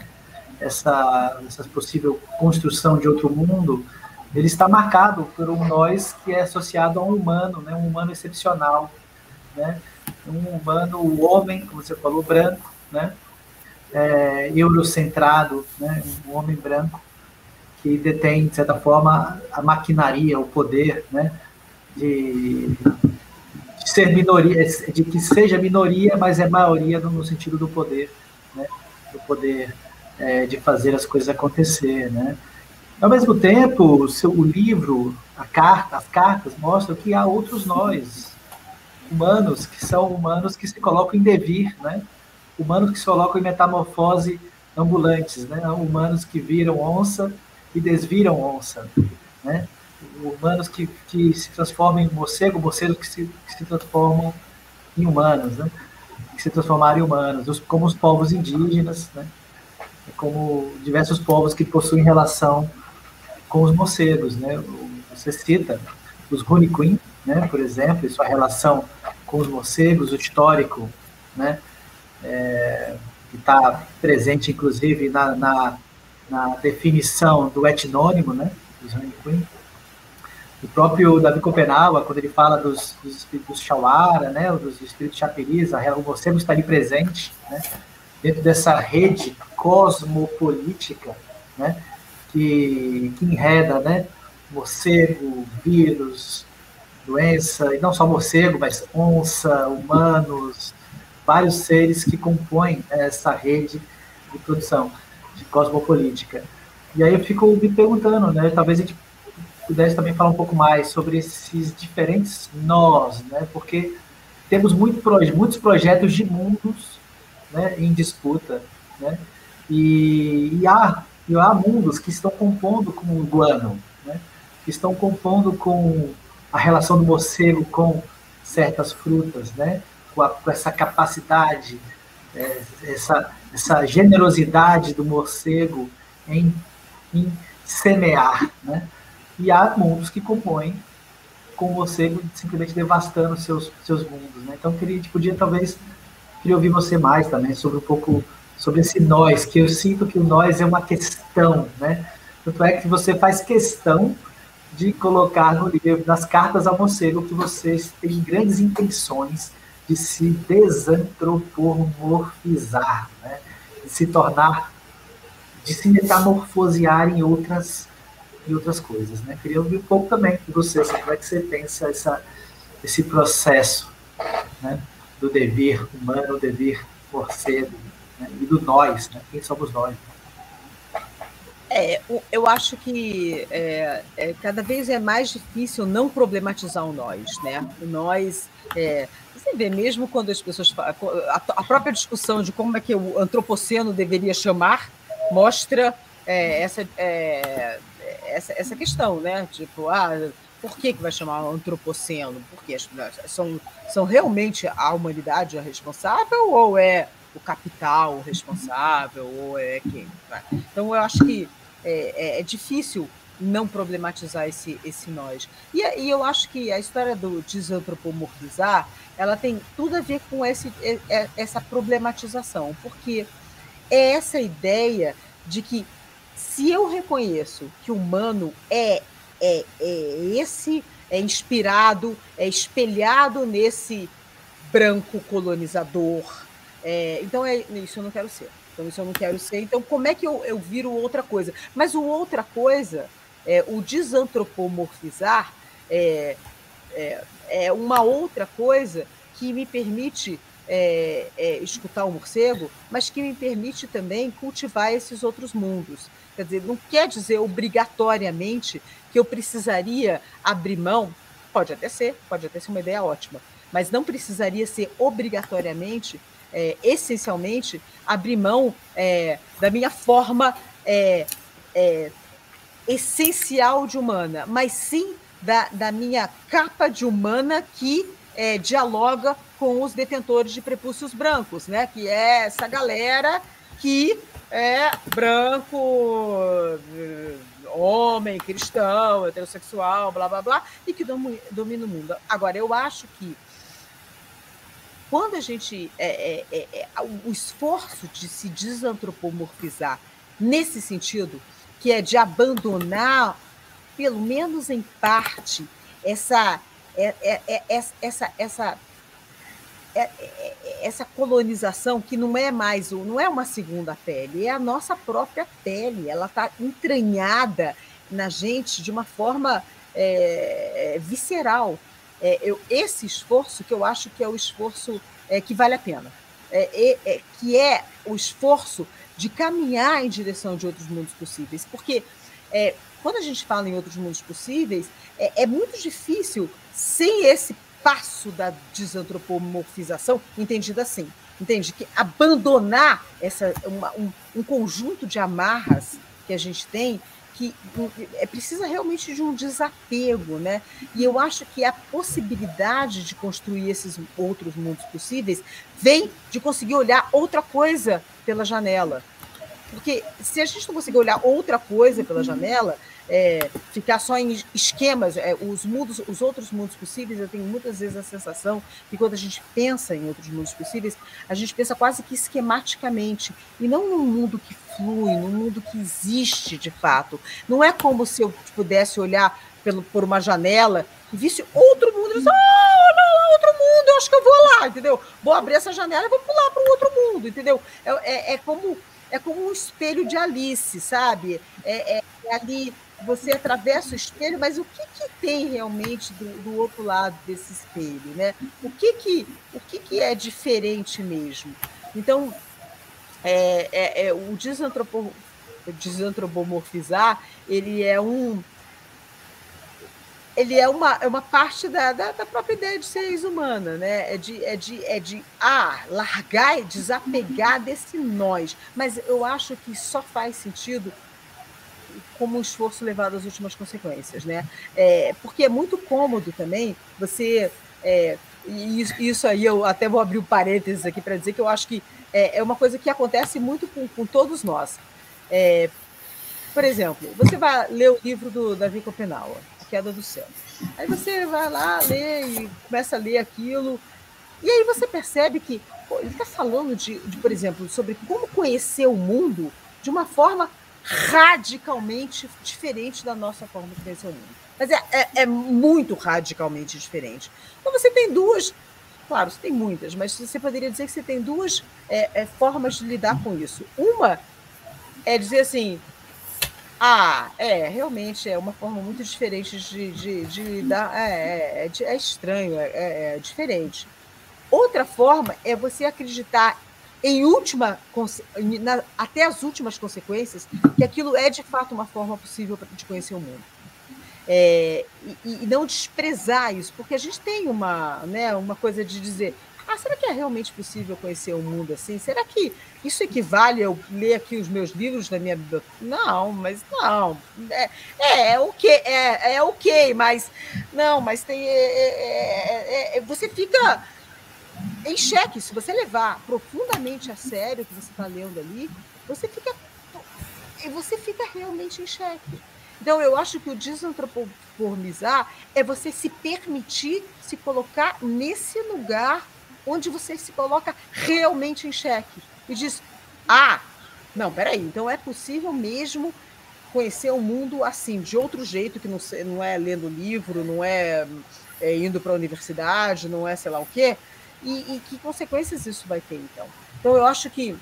S4: essa, essa possível construção de outro mundo, ele está marcado por um nós que é associado a um humano, né? um humano excepcional, né? um humano, o homem, como você falou, branco, né? É, eurocentrado, né? um homem branco que detém, de certa forma, a maquinaria, o poder, né? De, de, ser minoria, de que seja minoria, mas é maioria no, sentido do poder, né? do poder é, de fazer as coisas acontecer, né? Ao mesmo tempo, o seu o livro, a carta, as cartas mostram que há outros nós, humanos que são humanos que se colocam em devir, né? Humanos que se colocam em metamorfose ambulantes, né? Humanos que viram onça e desviram onça, né? Humanos que, que se transformam em morcego, morcegos que se, que se transformam em humanos, né? que se transformaram em humanos, como os povos indígenas, né? como diversos povos que possuem relação com os morcegos. Né? Você cita os Runiquim, né? por exemplo, e sua relação com os morcegos, o histórico, né? É, que está presente, inclusive, na, na, na, definição do etnônimo, né? dos Runiquim. O próprio Davi Copenhague, quando ele fala dos, dos espíritos Shawara, né, dos espíritos Chapiriz, o morcego está ali presente, né, dentro dessa rede cosmopolítica, né, que, que enreda, né, morcego, vírus, doença, e não só morcego, mas onça, humanos, vários seres que compõem essa rede de produção de cosmopolítica. E aí eu fico me perguntando, né, talvez a gente pudesse também falar um pouco mais sobre esses diferentes nós, né? Porque temos muito, muitos projetos de mundos né, em disputa, né? E, e, há, e há mundos que estão compondo com o guano, né? Que estão compondo com a relação do morcego com certas frutas, né? Com, a, com essa capacidade, é, essa, essa generosidade do morcego em, em semear, né? E há mundos que compõem com você simplesmente devastando seus seus mundos, né? Então queria, podia talvez queria ouvir você mais também sobre um pouco sobre esse nós, que eu sinto que o nós é uma questão, né? Tanto é que você faz questão de colocar no livro, nas cartas ao morcego, que vocês têm grandes intenções de se desantropomorfizar, né? de se tornar de se metamorfosear em outras, em outras coisas. Né? Queria ouvir um pouco também de você, assim, como é que você pensa essa, esse processo né, do dever humano, o dever morcego, né, e do nós, né? quem somos nós.
S3: É, eu acho que é, é, cada vez é mais difícil não problematizar o nós, né? O nós, é, você vê mesmo quando as pessoas a, a própria discussão de como é que o antropoceno deveria chamar mostra é, essa, é, essa essa questão, né? Tipo, ah, por que, que vai chamar antropoceno? Porque são, são realmente a humanidade a responsável ou é o capital responsável ou é quem? Então eu acho que é, é, é difícil não problematizar esse, esse nós. E, e, eu acho que a história do desantropomorfizar, ela tem tudo a ver com esse, é, é, essa problematização, porque é essa ideia de que se eu reconheço que o humano é, é, é esse, é inspirado, é espelhado nesse branco colonizador, é, então é isso eu não quero ser. Então, isso eu não quero ser. Então, como é que eu, eu viro outra coisa? Mas o outra coisa, é, o desantropomorfizar, é, é, é uma outra coisa que me permite é, é, escutar o morcego, mas que me permite também cultivar esses outros mundos. Quer dizer, não quer dizer obrigatoriamente que eu precisaria abrir mão, pode até ser, pode até ser uma ideia ótima, mas não precisaria ser obrigatoriamente é, essencialmente, abrir mão é, da minha forma é, é, essencial de humana, mas sim da, da minha capa de humana que é, dialoga com os detentores de prepúcios brancos, né? que é essa galera que é branco, homem, cristão, heterossexual, blá blá blá, e que domina o mundo. Agora, eu acho que quando a gente. É, é, é, é o esforço de se desantropomorfizar nesse sentido, que é de abandonar, pelo menos em parte, essa. É, é, essa, essa essa colonização que não é mais não é uma segunda pele, é a nossa própria pele. Ela está entranhada na gente de uma forma é, visceral. É, eu, esse esforço que eu acho que é o esforço é, que vale a pena, é, é, que é o esforço de caminhar em direção de outros mundos possíveis, porque é, quando a gente fala em outros mundos possíveis, é, é, muito difícil sem esse passo da desantropomorfização, entendido assim, entende? Que abandonar essa, uma, um, um conjunto de amarras que a gente tem que é precisa realmente de um desapego, né? E eu acho que a possibilidade de construir esses outros mundos possíveis vem de conseguir olhar outra coisa pela janela. Porque se a gente não conseguir olhar outra coisa pela janela, é, ficar só em esquemas, é, os mundos, os outros mundos possíveis, eu tenho muitas vezes a sensação que quando a gente pensa em outros mundos possíveis, a gente pensa quase que esquematicamente, e não num mundo que flui, num mundo que existe de fato. Não é como se eu pudesse olhar pelo, por uma janela e visse outro mundo e disse, oh, não, outro mundo, eu acho que eu vou lá, entendeu? Vou abrir essa janela e vou pular para um outro mundo, entendeu? É, é, é, como é como um espelho de Alice, sabe? É, é, é ali você atravessa o espelho, mas o que, que tem realmente do, do, outro lado desse espelho, né? O que que, o que, que é diferente mesmo? Então, é, é, é o desantropo, desantropomorfizar, ele é um ele é uma, é uma parte da, da, da, própria ideia de ser humana, né? É de, é de, é de ah, largar, desapegar desse nós. Mas eu acho que só faz sentido como um esforço levado às últimas consequências, né? É, porque é muito cômodo também você. É, isso aí eu até vou abrir um parênteses aqui para dizer que eu acho que é, é, uma coisa que acontece muito com, com todos nós. É, por exemplo, você vai ler o livro do Davi Copenau, A Queda do Céu. Aí você vai lá, lê e começa a ler aquilo, e aí você percebe que pô, ele está falando de, de, por exemplo, sobre como conhecer o mundo de uma forma radicalmente diferente da nossa forma de conhecer o mundo. Mas é, é, é, muito radicalmente diferente. Então você tem duas, claro, você tem muitas, mas você poderia dizer que você tem duas é, é formas de lidar com isso. Uma é dizer assim, ah, é, realmente é uma forma muito diferente de, de, de lidar. É, é, é, estranho, é, é, é diferente. Outra forma é você acreditar em última, na, até as últimas consequências, que aquilo é de fato uma forma possível de conhecer o mundo. É, e, e, não desprezar isso, porque a gente tem uma, né, uma coisa de dizer, ah, será que é realmente possível conhecer o mundo assim? Será que isso equivale a eu ler aqui os meus livros da minha biblioteca? Não, mas não. É, é, é é, é ok, mas não, mas tem. É, é, é, é você fica em xeque, se você levar profundamente a sério o que você está lendo ali, você fica, você fica realmente em xeque. Então, eu acho que o desantropomizar é você se permitir se colocar nesse lugar onde você se coloca realmente em xeque e diz: ah, não, peraí, então é possível mesmo conhecer o mundo assim, de outro jeito, que não, não é lendo livro, não é, é indo para a universidade, não é sei lá o quê, e, e, que consequências isso vai ter, então. Então, eu acho que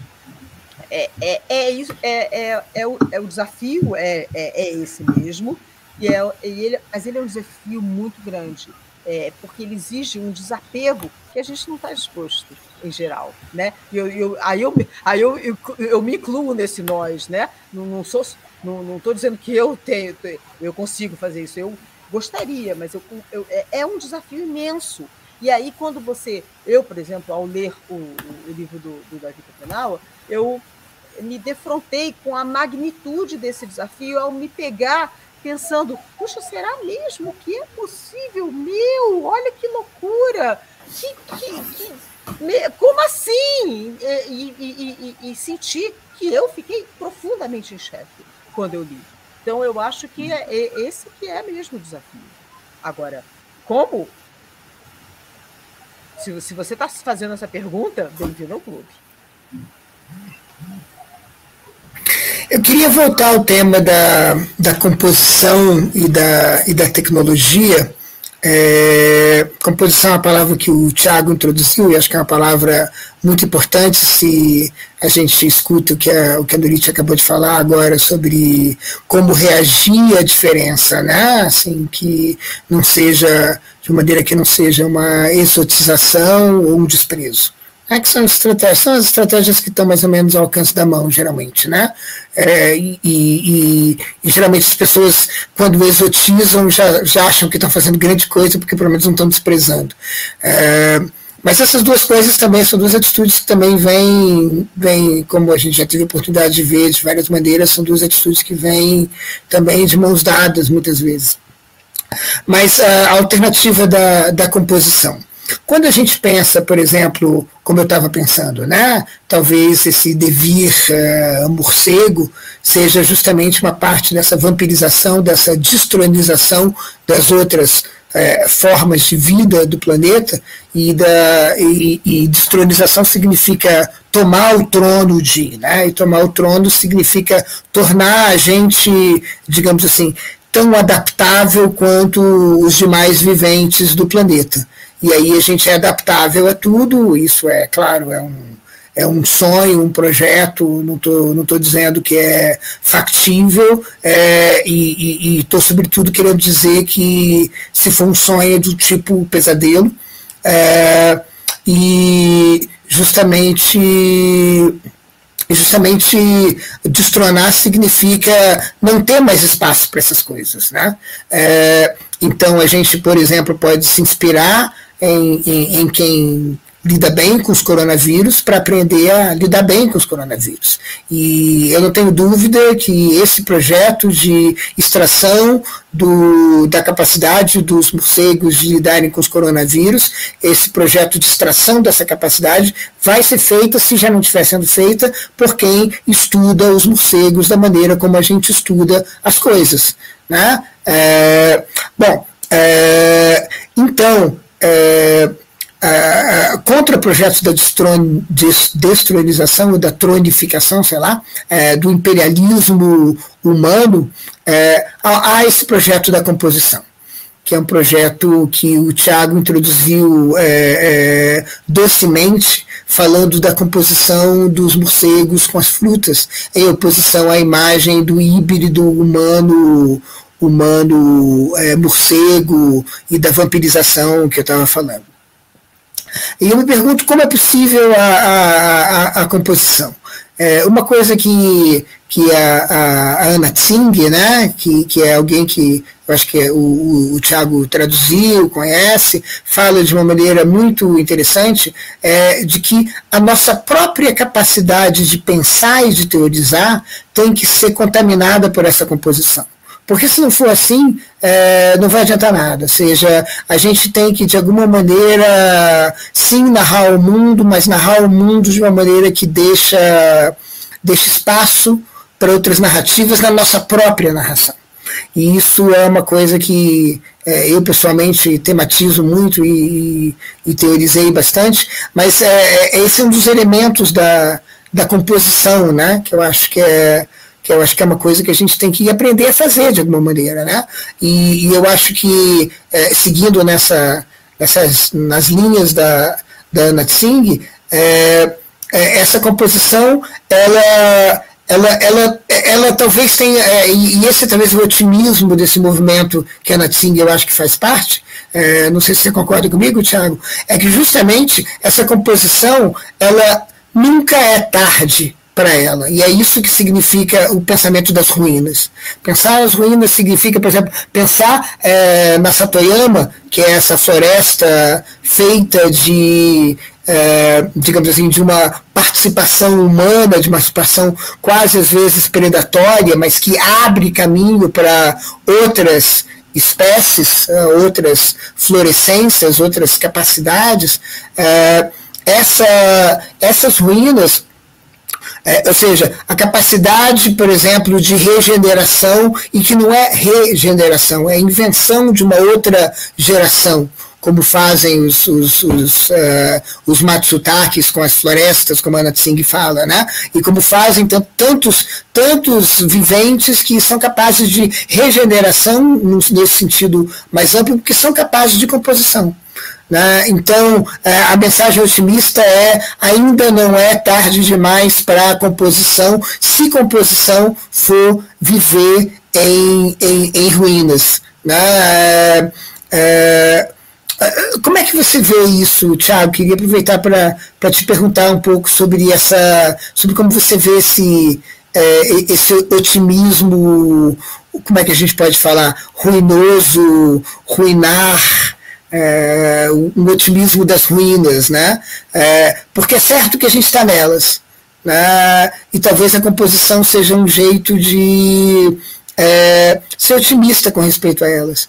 S3: é, é, é, isso, é, é, é, o, é o desafio, é, é, é esse mesmo, e é, e ele, mas ele é um desafio muito grande, é, porque ele exige um desapego que a gente não está disposto, em geral. Né? Eu, eu, aí eu, aí eu, eu, eu, me incluo nesse nós, né? não, não sou não estou dizendo que eu tenho, eu consigo fazer isso, eu gostaria, mas eu, eu, é, é um desafio imenso. E aí, quando você, eu, por exemplo, ao ler o, o livro do, do Davi eu me defrontei com a magnitude desse desafio ao me pegar pensando, puxa, será mesmo que é possível? Meu, olha que loucura! Que, que, que me, como assim? E, e, e, e, sentir que eu fiquei profundamente em chefe quando eu li. Então eu acho que é, é esse que é mesmo o desafio. Agora, como se, se você está fazendo essa pergunta, bem-vindo ao clube.
S1: Eu queria voltar ao tema da, da composição e da, e da tecnologia. É, composição é uma palavra que o Tiago introduziu e acho que é uma palavra muito importante se a gente escuta o que a, o que a acabou de falar agora sobre como reagir à diferença, né? Assim, que não seja de maneira que não seja uma exotização ou um desprezo. É que são, estratégias, são as estratégias que estão mais ou menos ao alcance da mão, geralmente, né? É, e, e, e, geralmente as pessoas, quando exotizam, já, já acham que estão fazendo grande coisa, porque pelo menos não estão desprezando. É, mas essas duas coisas também são duas atitudes que também vêm, vêm, como a gente já teve oportunidade de ver de várias maneiras, são duas atitudes que vêm também de mãos dadas, muitas vezes. Mas a alternativa da, da composição. Quando a gente pensa, por exemplo, como eu estava pensando, né, talvez esse devir uh, morcego seja justamente uma parte dessa vampirização, dessa destronização das outras uh, formas de vida do planeta, e, da, e, e destronização significa tomar o trono de, né, e tomar o trono significa tornar a gente, digamos assim, tão adaptável quanto os demais viventes do planeta. E aí a gente é adaptável a tudo, isso é, claro, é um, é um sonho, um projeto, não estou não tô dizendo que é factível, é, e estou, sobretudo, querendo dizer que se for um sonho é do tipo pesadelo, é, e justamente justamente destronar significa não ter mais espaço para essas coisas. Né? É, então a gente, por exemplo, pode se inspirar em, em, em quem lida bem com os coronavírus para aprender a lidar bem com os coronavírus. E eu não tenho dúvida que esse projeto de extração do, da capacidade dos morcegos de lidarem com os coronavírus, esse projeto de extração dessa capacidade vai ser feita, se já não estiver sendo feita, por quem estuda os morcegos da maneira como a gente estuda as coisas. Né? É, bom, é, então, é, é, contra projetos da destronização ou da tronificação, sei lá, é, do imperialismo humano, é, há, há, esse projeto da composição. que é um projeto que o Tiago introduziu é, é, docemente, falando da composição dos morcegos com as frutas, em oposição à imagem do híbrido humano humano é, morcego e da vampirização que eu estava falando. E eu me pergunto como é possível a, a, a, a composição. É, uma coisa que, que a, a, a Ana Tsing, né, que, que é alguém que eu acho que é o, o, o Tiago traduziu, conhece, fala de uma maneira muito interessante, é, de que a nossa própria capacidade de pensar e de teorizar tem que ser contaminada por essa composição. Porque se não for assim, é, não vai adiantar nada. Ou seja, a gente tem que, de alguma maneira, sim, narrar o mundo, mas narrar o mundo de uma maneira que deixa, deixa espaço para outras narrativas na nossa própria narração. E isso é uma coisa que é, eu pessoalmente tematizo muito e, e, e teorizei bastante, mas é, é, esse é um dos elementos da, da composição, né, que eu acho que é que eu acho que é uma coisa que a gente tem que aprender a fazer de alguma maneira, né? E, e eu acho que é, seguindo nessa, nessas nas linhas da, da Ana Tsing, é, é, essa composição ela ela, ela, ela talvez tenha, é, e esse talvez o otimismo desse movimento que a Natsing eu acho que faz parte, é, não sei se você concorda comigo, Thiago, é que justamente essa composição, ela nunca é tarde para ela. E é isso que significa o pensamento das ruínas. Pensar as ruínas significa, por exemplo, pensar é, na Satoyama, que é essa floresta feita de, é, digamos assim, de uma participação humana, de uma participação quase às vezes predatória, mas que abre caminho para outras espécies, é, outras florescências, outras capacidades. É, essa, essas ruínas é, ou seja, a capacidade, por exemplo, de regeneração, e que não é regeneração, é invenção de uma outra geração, como fazem os, os, os, uh, os Matsutakis com as florestas, como a Ana Tsing fala, né? e como fazem tantos, tantos viventes que são capazes de regeneração, nesse sentido mais amplo, que são capazes de composição. Né? Então, é, a mensagem otimista é: ainda não é tarde demais para a composição, se composição for viver em, em, em ruínas. Né? É, é, como é que você vê isso, Thiago? Queria aproveitar para te perguntar um pouco sobre essa, sobre como você vê esse, é, esse otimismo, como é que a gente pode falar, ruinoso, ruinar é, um otimismo das ruínas, né? É, porque é certo que a gente está nelas, né? E talvez a composição seja um jeito de é, ser otimista com respeito a elas.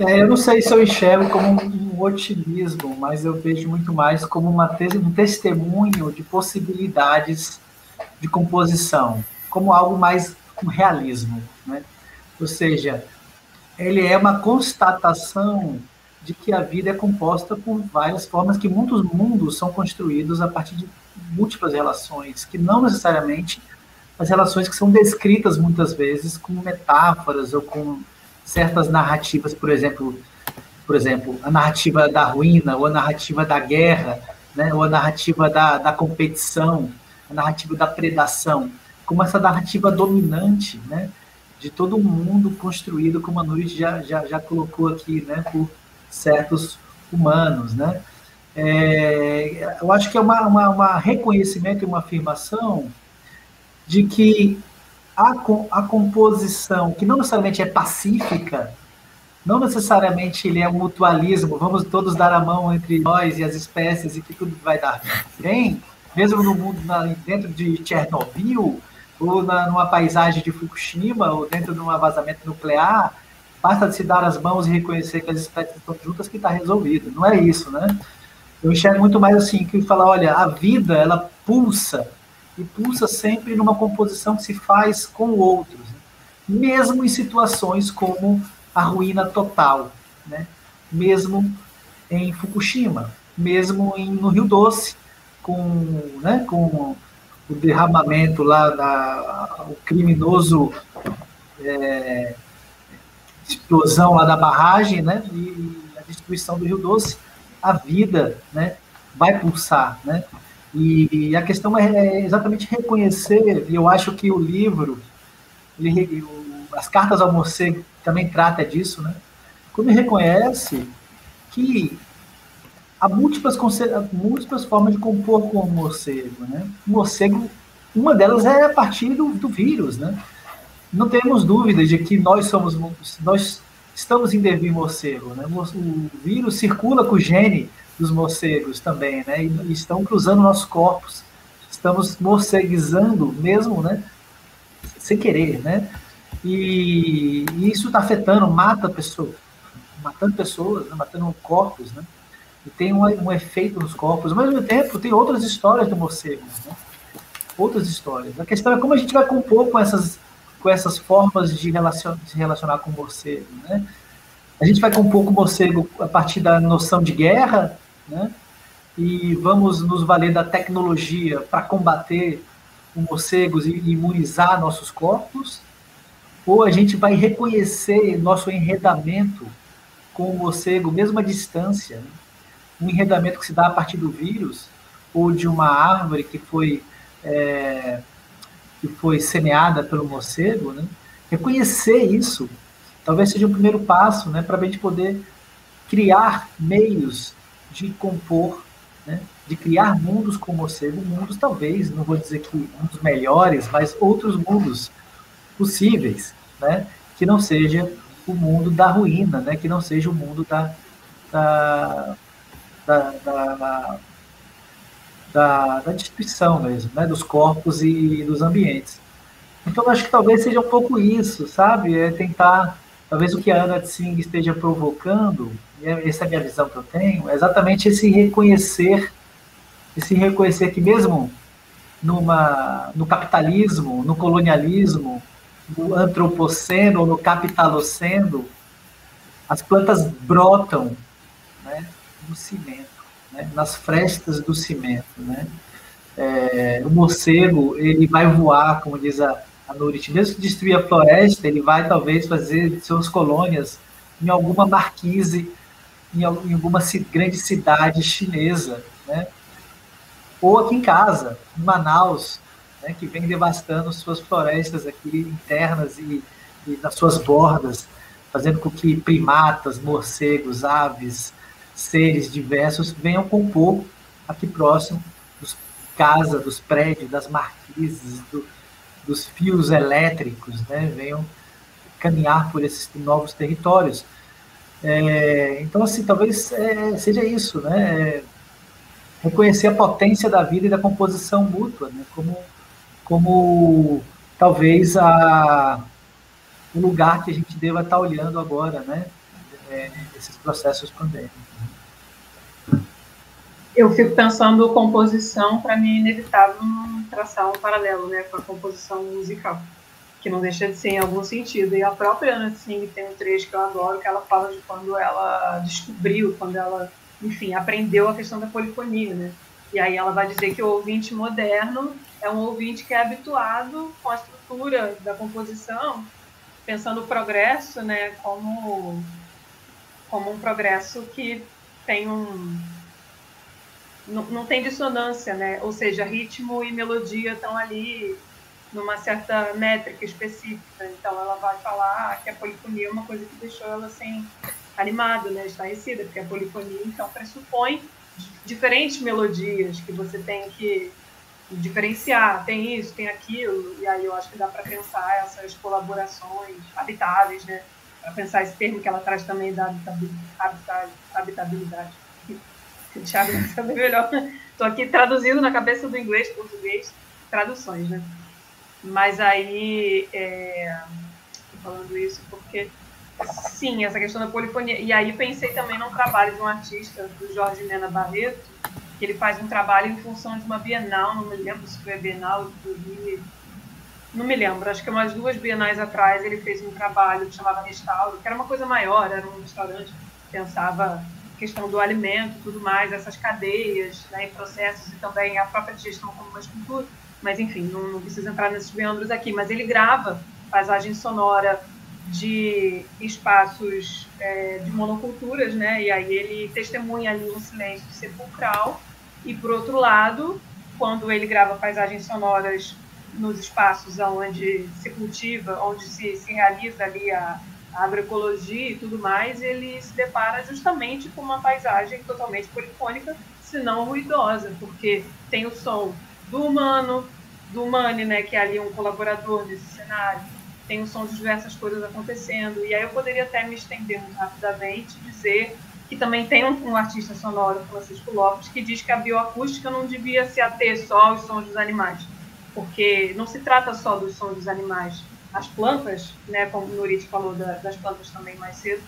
S4: É, eu não sei se eu enxergo como um otimismo, mas eu vejo muito mais como uma, um testemunho de possibilidades de composição, como algo mais um realismo, né? Ou seja, ele é uma constatação de que a vida é composta por várias formas, que muitos mundos são construídos a partir de múltiplas relações, que não necessariamente as relações que são descritas muitas vezes com metáforas ou com certas narrativas, por exemplo, por exemplo, a narrativa da ruína, ou a narrativa da guerra, né, ou a narrativa da, da competição, a narrativa da predação, como essa narrativa dominante, né, de todo um mundo construído, como a Nurit já, já, já colocou aqui, né, por certos humanos, né? É, eu acho que é uma, uma, uma reconhecimento e uma afirmação de que a, a composição, que não necessariamente é pacífica, não necessariamente ele é um mutualismo, vamos todos dar a mão entre nós e as espécies e que tudo vai dar bem, mesmo no mundo, dentro de Chernobyl, ou na, numa paisagem de Fukushima, ou dentro de um vazamento nuclear, basta se dar as mãos e reconhecer que as espécies estão juntas que está resolvido. Não é isso, né? Eu enxergo muito mais assim, que falar, olha, a vida, ela pulsa, e pulsa sempre numa composição que se faz com outros, né? mesmo em situações como a ruína total, né? mesmo em Fukushima, mesmo em, no Rio Doce, com, né, com o derramamento lá, da, o criminoso é, explosão lá da barragem, né? E a destruição do Rio Doce, a vida, né? Vai pulsar, né? E, a questão é, é exatamente reconhecer, e eu acho que o livro, ele, as cartas ao morcego também trata disso, né? Quando reconhece que há múltiplas, múltiplas formas de compor com o morcego, né? O morcego, uma delas é a partir do, do vírus, né? Não temos dúvidas de que nós somos, nós estamos em devir morcego, né? O vírus circula com o gene dos morcegos também, né? E estão cruzando nossos corpos. Estamos morceguizando mesmo, né? Sem querer, né? E, e isso está afetando, mata pessoas, matando pessoas, né? matando corpos, né? E tem um, um, efeito nos corpos. Ao mesmo tempo, tem outras histórias do morcego, né? Outras histórias. A questão é como a gente vai compor com essas, com essas formas de, relacion, de se relacionar com o morcego, né? A gente vai compor com o morcego a partir da noção de guerra, né? E vamos nos valer da tecnologia para combater os morcegos e imunizar nossos corpos, ou a gente vai reconhecer nosso enredamento com o morcego, mesmo à distância, né? Um enredamento que se dá a partir do vírus ou de uma árvore que foi é, que foi semeada pelo morcego, né? reconhecer isso talvez seja o primeiro passo né, para a gente poder criar meios de compor, né, de criar mundos com morcego, mundos talvez, não vou dizer que mundos melhores, mas outros mundos possíveis, né, que não seja o mundo da ruína, né, que não seja o mundo da, da, da, da, da, da destruição mesmo, né, dos corpos e dos ambientes. Então, acho que talvez seja um pouco isso, sabe? É tentar, talvez o que a Ana Tsing esteja provocando é, essa é a minha visão que eu tenho, é exatamente esse reconhecer, esse reconhecer que mesmo numa, no capitalismo, no colonialismo, no antropoceno ou no capitaloceno, as plantas brotam no cimento, né, nas frestas do cimento. Né? É, o morcego ele vai voar, como diz a, a Nurit, mesmo que destruir a floresta, ele vai talvez fazer suas colônias em alguma marquise em, alguma grande cidade chinesa, né? ou aqui em casa, em Manaus, né, que vem devastando suas florestas aqui internas e, e nas suas bordas, fazendo com que primatas, morcegos, aves, seres diversos venham compor aqui próximo dos casa, dos prédios, das marquises, do, dos fios elétricos, né, venham caminhar por esses novos territórios. É, então, assim, talvez é, seja isso, né? É, reconhecer a potência da vida e da composição mútua, né? Como, como talvez a, o lugar que a gente deva estar olhando agora, né? É, esses processos pandêmicos.
S2: Eu fico pensando composição, para mim é inevitável traçar um paralelo né, com a composição musical que não deixa de ser em algum sentido. E a própria Ana Tsing tem um trecho que eu adoro, que ela fala de quando ela descobriu, quando ela, enfim, aprendeu a questão da polifonia, né? E aí ela vai dizer que o ouvinte moderno é um ouvinte que é habituado com a estrutura da composição, pensando o progresso, né, como como um progresso que tem um não, não tem dissonância, né? Ou seja, ritmo e melodia estão ali numa certa métrica específica. Então, ela vai falar que a polifonia é uma coisa que deixou ela assim animada, né, estarrecida, porque a polifonia então pressupõe diferentes melodias que você tem que diferenciar. Tem isso, tem aquilo, e aí eu acho que dá para pensar essas colaborações habitáveis, né? Para pensar esse termo que ela traz também da habitabilidade. O Thiago vai saber melhor. Estou aqui traduzindo na cabeça do inglês, português, traduções, né? Mas aí, é, falando isso porque, sim, essa questão da polifonia. E aí pensei também num trabalho de um artista, do Jorge Mena Barreto, que ele faz um trabalho em função de uma Bienal, não me lembro se foi a Bienal do Rio, não me lembro, acho que umas duas bienais atrás ele fez um trabalho que chamava Restauro, que era uma coisa maior, era um restaurante que pensava questão do alimento tudo mais, essas cadeias né, processos e também a própria digestão como uma escultura mas enfim, não, não preciso entrar nesses meandros aqui. Mas ele grava paisagem sonora de espaços é, de monoculturas, né? E aí ele testemunha ali um silêncio sepulcral. E por outro lado, quando ele grava paisagens sonoras nos espaços onde se cultiva, onde se, se realiza ali a agroecologia e tudo mais, ele se depara justamente com uma paisagem totalmente polifônica, se não ruidosa, porque tem o som do humano, do humano, né, que é ali um colaborador desse cenário, tem o som de diversas coisas acontecendo. E aí eu poderia até me estender muito rapidamente e dizer que também tem um, um, artista sonoro, Francisco Lopes, que diz que a bioacústica não devia se ater só aos sons dos animais, porque não se trata só dos sons dos animais. As plantas, né, como o Nurit falou da, das plantas também mais cedo,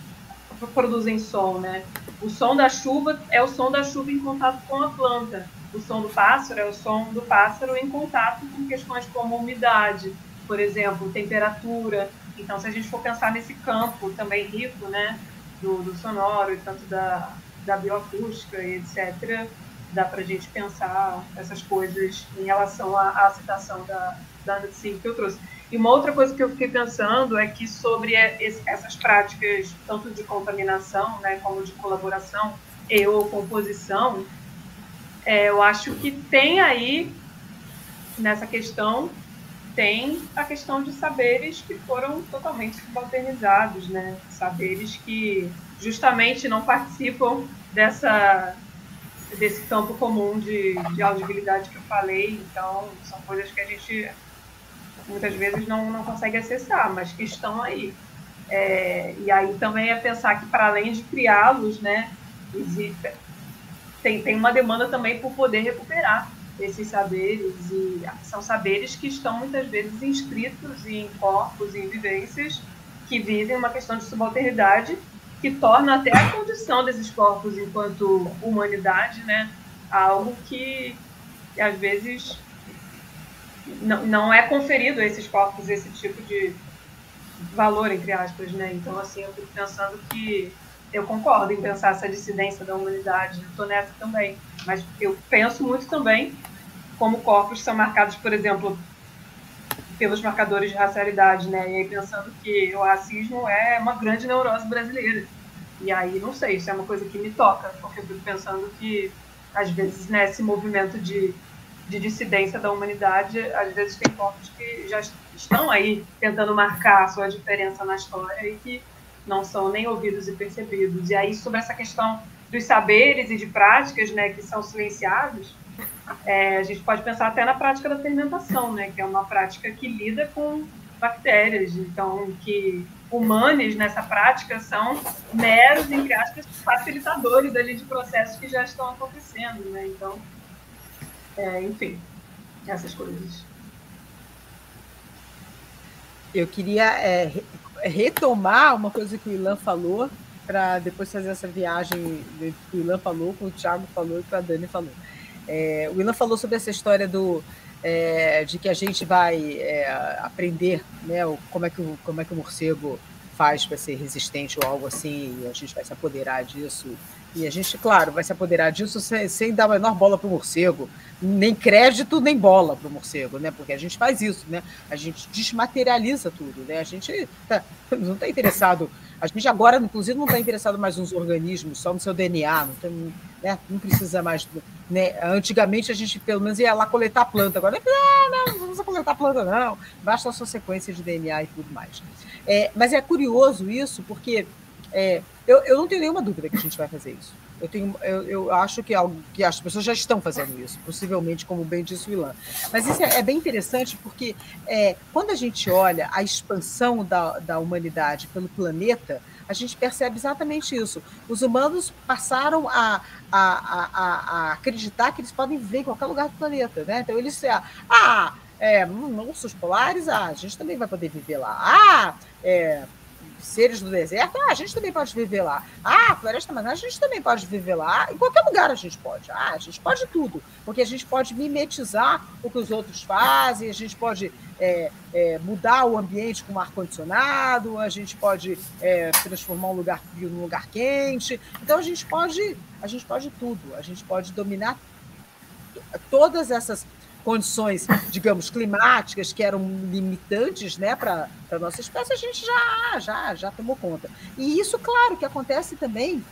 S2: produzem som, né? O som da chuva é o som da chuva em contato com a planta. O som do pássaro é o som do pássaro em contato com questões como umidade, por exemplo, temperatura. Então, se a gente for pensar nesse campo também rico, né, do, do sonoro e tanto da, da bioacústica e etc., dá para a gente pensar essas coisas em relação à, à citação da, da Nancy que eu trouxe. E uma outra coisa que eu fiquei pensando é que sobre essas práticas, tanto de contaminação, né, como de colaboração e ou composição, é, eu acho que tem aí, nessa questão, tem a questão de saberes que foram totalmente subalternizados, né? Saberes que justamente não participam dessa desse campo comum de, de audibilidade que eu falei. Então, são coisas que a gente muitas vezes não, não consegue acessar, mas que estão aí. É, e aí também é pensar que, para além de criá-los, né, existe, tem, tem uma demanda também por poder recuperar esses saberes e são saberes que estão muitas vezes inscritos em corpos, em vivências que vivem uma questão de subalternidade que torna até a condição desses corpos enquanto humanidade, né, algo que, que às vezes não, é conferido a esses corpos esse tipo de valor entre aspas, né? Então assim eu fico pensando que eu concordo em pensar essa dissidência da humanidade, estou nessa também. Mas eu penso muito também como corpos são marcados, por exemplo, pelos marcadores de racialidade, né? E aí pensando que o racismo é uma grande neurose brasileira. E aí, não sei, isso é uma coisa que me toca, porque eu fico pensando que, às vezes, nesse movimento de, de dissidência da humanidade, às vezes tem corpos que já estão aí tentando marcar a sua diferença na história e que não são nem ouvidos e percebidos. E aí, sobre essa questão dos saberes e de práticas né, que são silenciados, é, a gente pode pensar até na prática da fermentação, né, que é uma prática que lida com bactérias, então que humanos nessa prática são meros, entre aspas, facilitadores ali de processos que já estão acontecendo, né? Então, é, enfim, essas coisas.
S3: Eu queria é, retomar uma coisa que o Ilan falou, para depois fazer essa viagem que o Ilan falou, com o Thiago falou e que a Dani falou. É, o Ilan falou sobre essa história do, é, de que a gente vai é, aprender né, como, é que o, como é que o morcego faz para ser resistente ou algo assim, e a gente vai se apoderar disso. E a gente, claro, vai se apoderar disso sem, sem dar a menor bola para o morcego, nem crédito, nem bola para o morcego, né? Porque a gente faz isso, né? A gente desmaterializa tudo, né? A gente tá, não está interessado a gente agora, inclusive, não está interessado mais nos organismos, só no seu DNA, não, tem, né? não precisa mais. Né? Antigamente a gente pelo menos ia lá coletar planta, agora ah, não, não precisa coletar planta, não, basta a sua sequência de DNA e tudo mais. É, mas é curioso isso, porque é, eu, eu não tenho nenhuma dúvida que a gente vai fazer isso. Eu, tenho, eu, eu acho que, que, as pessoas já estão fazendo isso, possivelmente, como bem disse o Ilan. Mas isso é, é bem interessante porque é, quando a gente olha a expansão da, da humanidade pelo planeta, a gente percebe exatamente isso. Os humanos passaram a, a, a, a acreditar que eles podem viver em qualquer lugar do planeta. Né? Então, eles. Ah, é, ursos polares, ah, a gente também vai poder viver lá. Ah, é, seres do deserto, ah, a gente também pode viver lá. Ah, floresta amazônica, a gente também pode viver lá. Em qualquer lugar a gente pode. Ah, a gente pode tudo. Porque a gente pode mimetizar o que os outros fazem, a gente pode é, é, mudar o ambiente com ar-condicionado, a gente pode é, transformar um lugar frio num lugar quente. Então a gente pode, a gente pode tudo. A gente pode dominar todas essas condições, digamos, climáticas que eram limitantes né, para a nossa espécie, a gente já, já, já tomou conta. E isso, claro, que acontece também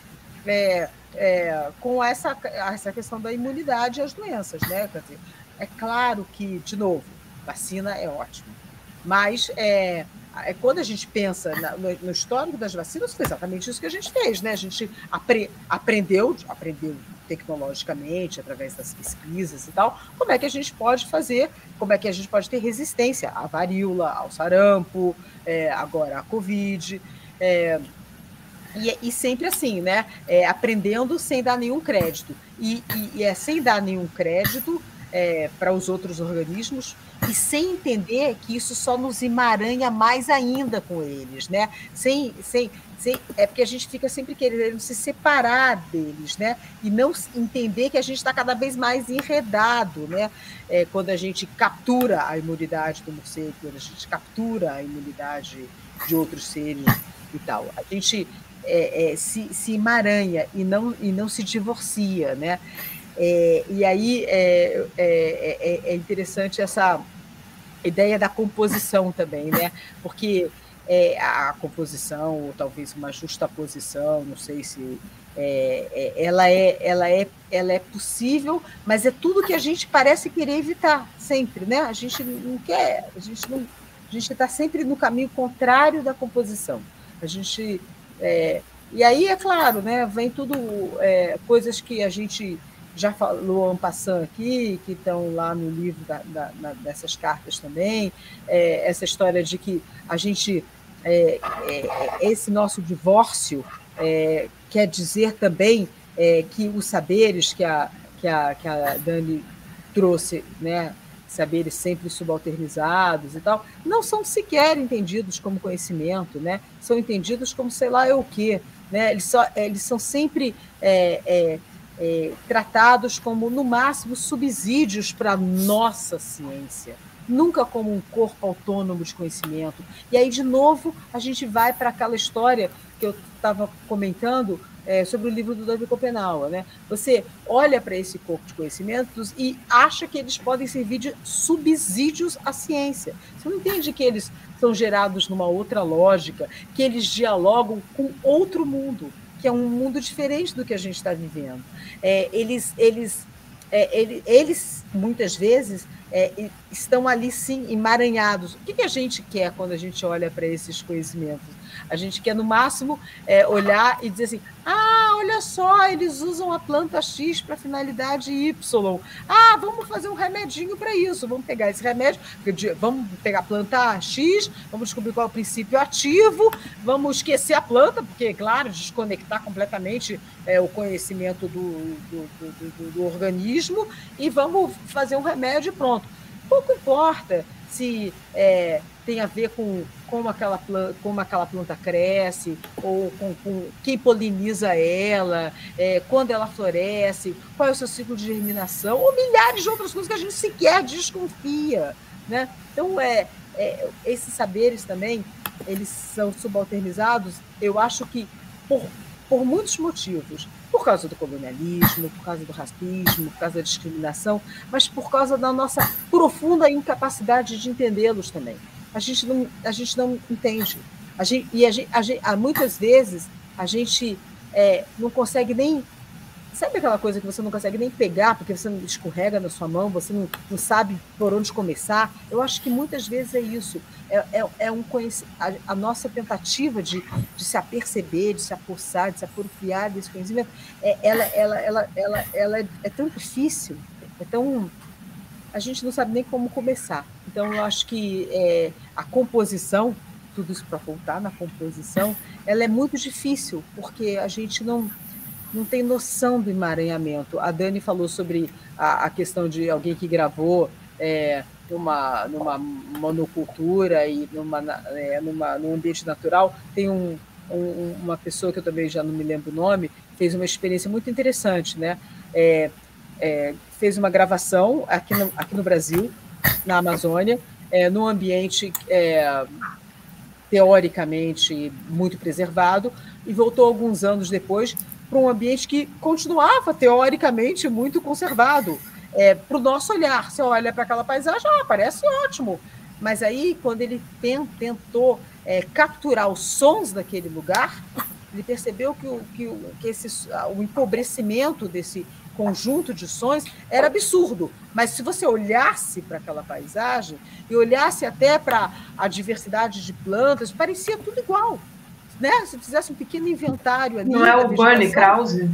S3: é, é, com essa, essa questão da imunidade às doenças. Né? Dizer, é claro que, de novo, vacina é ótimo, mas é, é quando a gente pensa na, no, no, histórico das vacinas, foi exatamente isso que a gente fez. Né? A gente apre, aprendeu, aprendeu tecnologicamente, através das pesquisas e tal, como é que a gente pode fazer, como é que a gente pode ter resistência à varíola, ao sarampo, é, agora à Covid. É, e, e, sempre assim, né? É, aprendendo sem dar nenhum crédito. E, e, e é sem dar nenhum crédito é, para os outros organismos e sem entender que isso só nos emaranha mais ainda com eles, né? Sem, sem, sem, é porque a gente fica sempre querendo se separar deles, né? E não entender que a gente está cada vez mais enredado, né? É, quando a gente captura a imunidade do morcego, quando a gente captura a imunidade de outros seres e tal. A gente é, é, se, se emaranha e não, e não se divorcia, né? É, e aí é, é, é, é, interessante essa ideia da composição também, né? Porque é, a composição, ou talvez uma justa posição, não sei se é, ela, é, ela, é, ela é possível, mas é tudo que a gente parece querer evitar sempre, né? A gente não quer, a gente não, a gente está sempre no caminho contrário da composição. A gente e aí é claro, né? Vem tudo coisas que a gente já falou Ampassan aqui, que estão lá no livro da, da, dessas cartas também, é, essa história de que a gente, é, é, esse nosso divórcio é, quer dizer também é, que os saberes que a, que a, que a Dani trouxe, né, saberes sempre subalternizados e tal, não são sequer entendidos como conhecimento, né? são entendidos como sei lá é o quê. Né? Eles, só, eles são sempre é, tratados como, no máximo, subsídios para a nossa ciência, nunca como um corpo autônomo de conhecimento. E aí, de novo, a gente vai para aquela história que eu estava comentando é, sobre o livro do David Copenau. Né? Você olha para esse corpo de conhecimentos e acha que eles podem servir de subsídios à ciência. Você não entende que eles são gerados numa outra lógica, que eles dialogam com outro mundo que é um mundo diferente do que a gente está vivendo. É, eles, eles, é, eles, eles, muitas vezes, é, estão ali, sim, emaranhados. O que, que a gente quer quando a gente olha para esses conhecimentos? A gente quer, no máximo, é, olhar e dizer assim: ah, olha só, eles usam a planta X para finalidade Y. Ah, vamos fazer um remedinho para isso. Vamos pegar esse remédio, vamos pegar a planta X, vamos descobrir qual é o princípio ativo, vamos esquecer a planta, porque, claro, desconectar completamente é, o conhecimento do, do, do, do organismo e vamos fazer um remédio e pronto. Pouco importa se é, tem a ver com como aquela, planta, como aquela planta cresce, ou com, com quem poliniza ela, é, quando ela floresce, qual é o seu ciclo de germinação, ou milhares de outras coisas que a gente sequer desconfia. Né? Então, é, é, esses saberes também, eles são subalternizados, eu acho que por, por muitos motivos por causa do colonialismo, por causa do racismo, por causa da discriminação, mas por causa da nossa profunda incapacidade de entendê-los também. A gente não, a gente não entende. A gente, e a gente, a gente, muitas vezes a gente é, não consegue nem Sabe aquela coisa que você não consegue nem pegar porque você escorrega na sua mão, você não, não sabe por onde começar? Eu acho que muitas vezes é isso. É, é, é um a, a, nossa tentativa de, de se aperceber, de se apossar, de se apropriar desse conhecimento, é, ela, ela, ela, ela, ela é, é tão difícil, é tão. A gente não sabe nem como começar. Então, eu acho que é, a composição, tudo isso para voltar na composição, ela é muito difícil, porque a gente não não tem noção do emaranhamento. A Dani falou sobre a, a questão de alguém que gravou é, numa, numa monocultura e numa, é, numa, num ambiente natural. Tem um, um, uma pessoa que eu também já não me lembro o nome, fez uma experiência muito interessante, né? É, é, fez uma gravação aqui no, aqui no Brasil, na Amazônia, é, num ambiente é, teoricamente muito preservado, e voltou alguns anos depois para um ambiente que continuava teoricamente muito conservado. é, para o nosso olhar. Você olha para aquela paisagem, ah, parece ótimo. Mas aí, quando ele tentou é, capturar os sons daquele lugar, ele percebeu que, o, que, o, que esse, o empobrecimento desse conjunto de sons era absurdo. Mas se você olhasse para aquela paisagem e olhasse até para a diversidade de plantas, parecia tudo igual. Né? Se fizesse um pequeno inventário ali.
S2: Não é o Bernie Krause?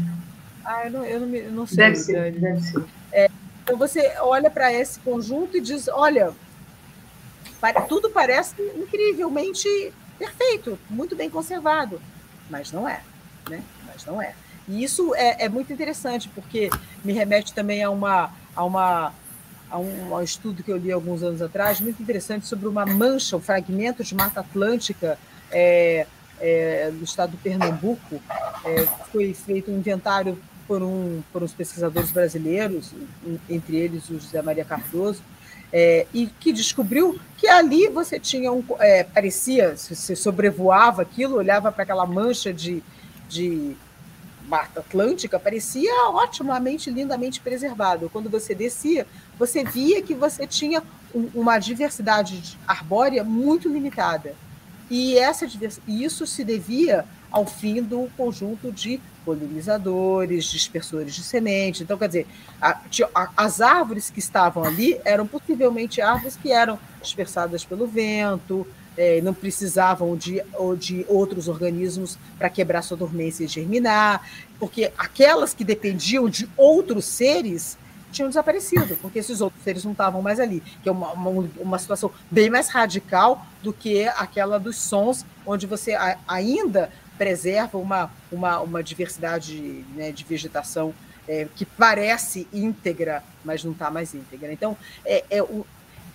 S3: Ah, eu não, eu não, eu não sei.
S2: Deve ser, deve ser.
S3: É, então você olha para esse conjunto e diz: olha, tudo parece incrivelmente perfeito, muito bem conservado, mas não é, né? Mas não é. E isso é, é muito interessante porque me remete também a uma a uma a um, a um, estudo que eu li alguns anos atrás, muito interessante, sobre uma mancha, um fragmento de Mata Atlântica é, é, do estado do Pernambuco. É, foi feito um inventário por, um, por uns pesquisadores brasileiros, entre eles o José Maria Cardoso, é, e que descobriu que ali você tinha um. É, parecia, se você sobrevoava aquilo, olhava para aquela mancha de, de Mata Atlântica, parecia otimamente, lindamente preservado. Quando você descia, você via que você tinha um, uma diversidade arbórea muito limitada. E essa, isso se devia ao fim do conjunto de polinizadores, dispersores de semente. Então, quer dizer, a, a, as árvores que estavam ali eram possivelmente árvores que eram dispersadas pelo vento, é, não precisavam de, de outros organismos para quebrar sua dormência e germinar, porque aquelas que dependiam de outros seres tinham desaparecido, porque esses outros seres não estavam mais ali, que é uma, uma, uma situação bem mais radical do que aquela dos sons, onde você ainda preserva uma, uma, uma diversidade né, de vegetação é, que parece íntegra, mas não está mais íntegra. Então, é, é, o,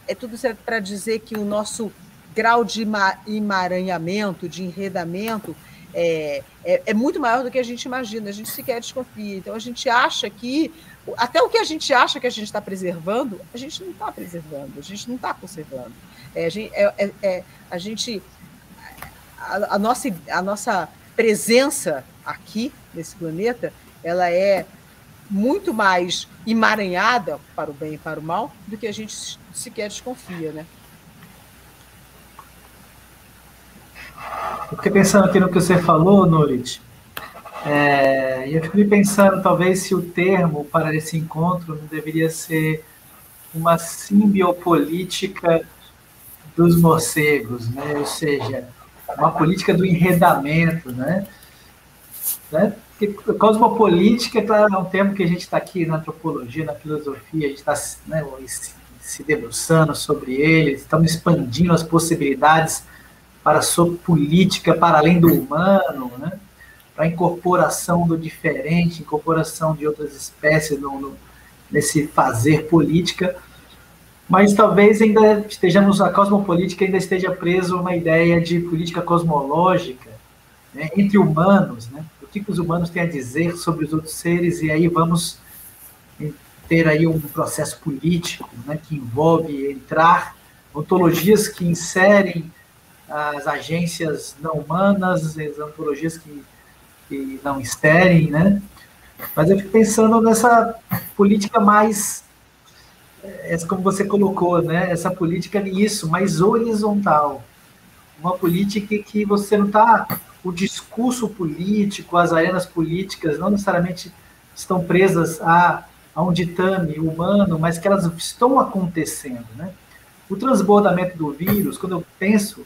S3: é tudo para dizer que o nosso grau de emaranhamento, de enredamento, é, é, é, muito maior do que a gente imagina, a gente sequer desconfia. Então, a gente acha que, até o que a gente acha que a gente está preservando, a gente não está preservando, a gente não está conservando. É, a, gente, é, é, é a gente a, a, nossa, a nossa presença aqui nesse planeta, ela é muito mais emaranhada para o bem e para o mal do que a gente sequer desconfia, né?
S4: Eu fiquei pensando aqui no que você falou, Norit, é, e eu fiquei pensando talvez se o termo para esse encontro não deveria ser uma simbiopolítica dos morcegos, né? ou seja, uma política do enredamento, né? né? Cosmopolítica claro, é um termo que a gente está aqui na antropologia, na filosofia, a gente está né, se debruçando sobre ele, estamos expandindo as possibilidades para sua política para além do humano, né? para a incorporação do diferente, incorporação de outras espécies no, no, nesse fazer política mas talvez ainda estejamos, a cosmopolítica ainda esteja preso a uma ideia de política cosmológica né, entre humanos, né? O que, que os humanos têm a dizer sobre os outros seres, e aí vamos ter aí um processo político né, que envolve entrar ontologias que inserem as agências não humanas, as ontologias que, que não exterem, né? Mas eu fico pensando nessa política mais essa como você colocou, né? Essa política isso, mais horizontal, uma política que você não está o discurso político, as arenas políticas não necessariamente estão presas a, a um ditame humano, mas que elas estão acontecendo, né? O transbordamento do vírus, quando eu penso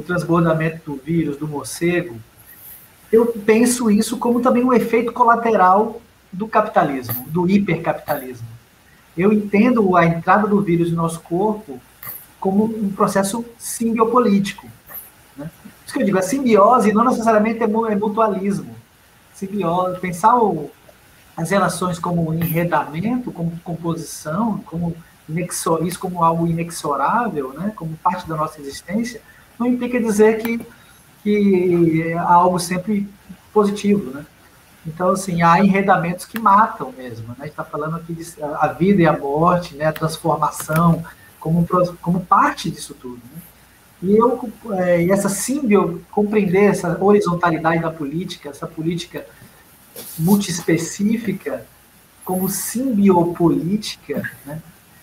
S4: o transbordamento do vírus do morcego, eu penso isso como também um efeito colateral do capitalismo, do hipercapitalismo eu entendo a entrada do vírus no nosso corpo como um processo simbiopolítico. Né? Isso que eu digo, a simbiose não necessariamente é, é mutualismo. Simbiose, pensar o, as relações como enredamento, como composição, como isso como algo inexorável, né? como parte da nossa existência, não implica dizer que, que há algo sempre positivo. Né? Então, assim, há enredamentos que matam mesmo. Né? A gente está falando aqui de a vida e a morte, né? a transformação, como, como parte disso tudo. Né? E eu, é, essa símbio, compreender essa horizontalidade da política, essa política multiespecífica, como simbiopolítica, né?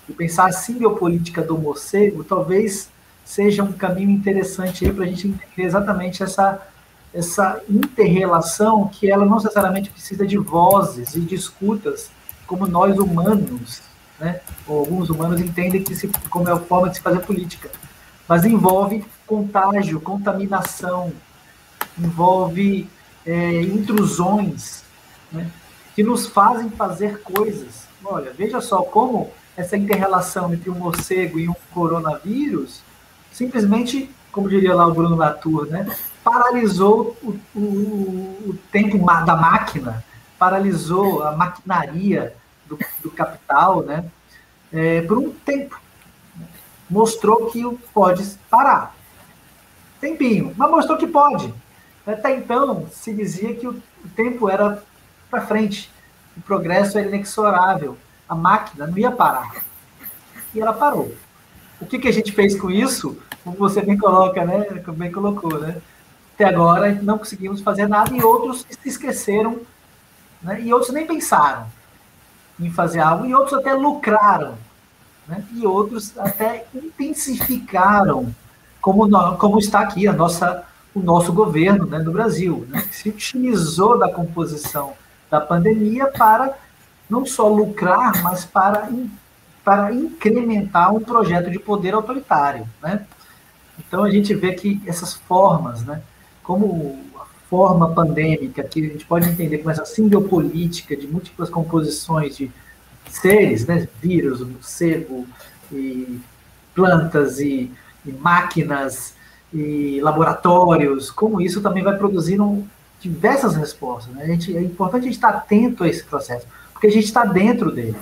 S4: e pensar a simbiopolítica do morcego, talvez seja um caminho interessante aí para a gente entender exatamente essa, essa interrelação que ela não necessariamente precisa de vozes e de escutas, como nós humanos, né? ou alguns humanos entendem que se, como é a forma de se fazer política, mas envolve contágio, contaminação, envolve é, intrusões, né? que nos fazem fazer coisas. Olha, veja só como essa interrelação entre um morcego e um coronavírus simplesmente, como diria lá o Bruno Latour, né, paralisou o, o, o tempo da máquina, paralisou a maquinaria do, do capital né, é, por um tempo. Mostrou que pode parar. Tempinho, mas mostrou que pode. Até então, se dizia que o tempo era para frente. O progresso era inexorável. A máquina não ia parar. E ela parou. O que, que a gente fez com isso? Como você bem coloca, né? Bem colocou, né? Até agora não conseguimos fazer nada e outros se esqueceram, né? E outros nem pensaram em fazer algo e outros até lucraram, né? E outros até intensificaram, como, como está aqui a nossa, o nosso governo né, no Brasil, né? Que se utilizou da composição da pandemia para não só lucrar, mas para, para incrementar um projeto de poder autoritário. Né? Então a gente vê que essas formas, né, como a forma pandêmica, que a gente pode entender como essa simbiopolítica de múltiplas composições de seres, né, vírus, morcego, e plantas e, e máquinas e laboratórios, como isso também vai produzindo diversas respostas. Né? A gente, é importante a gente estar atento a esse processo, porque a gente está dentro dele.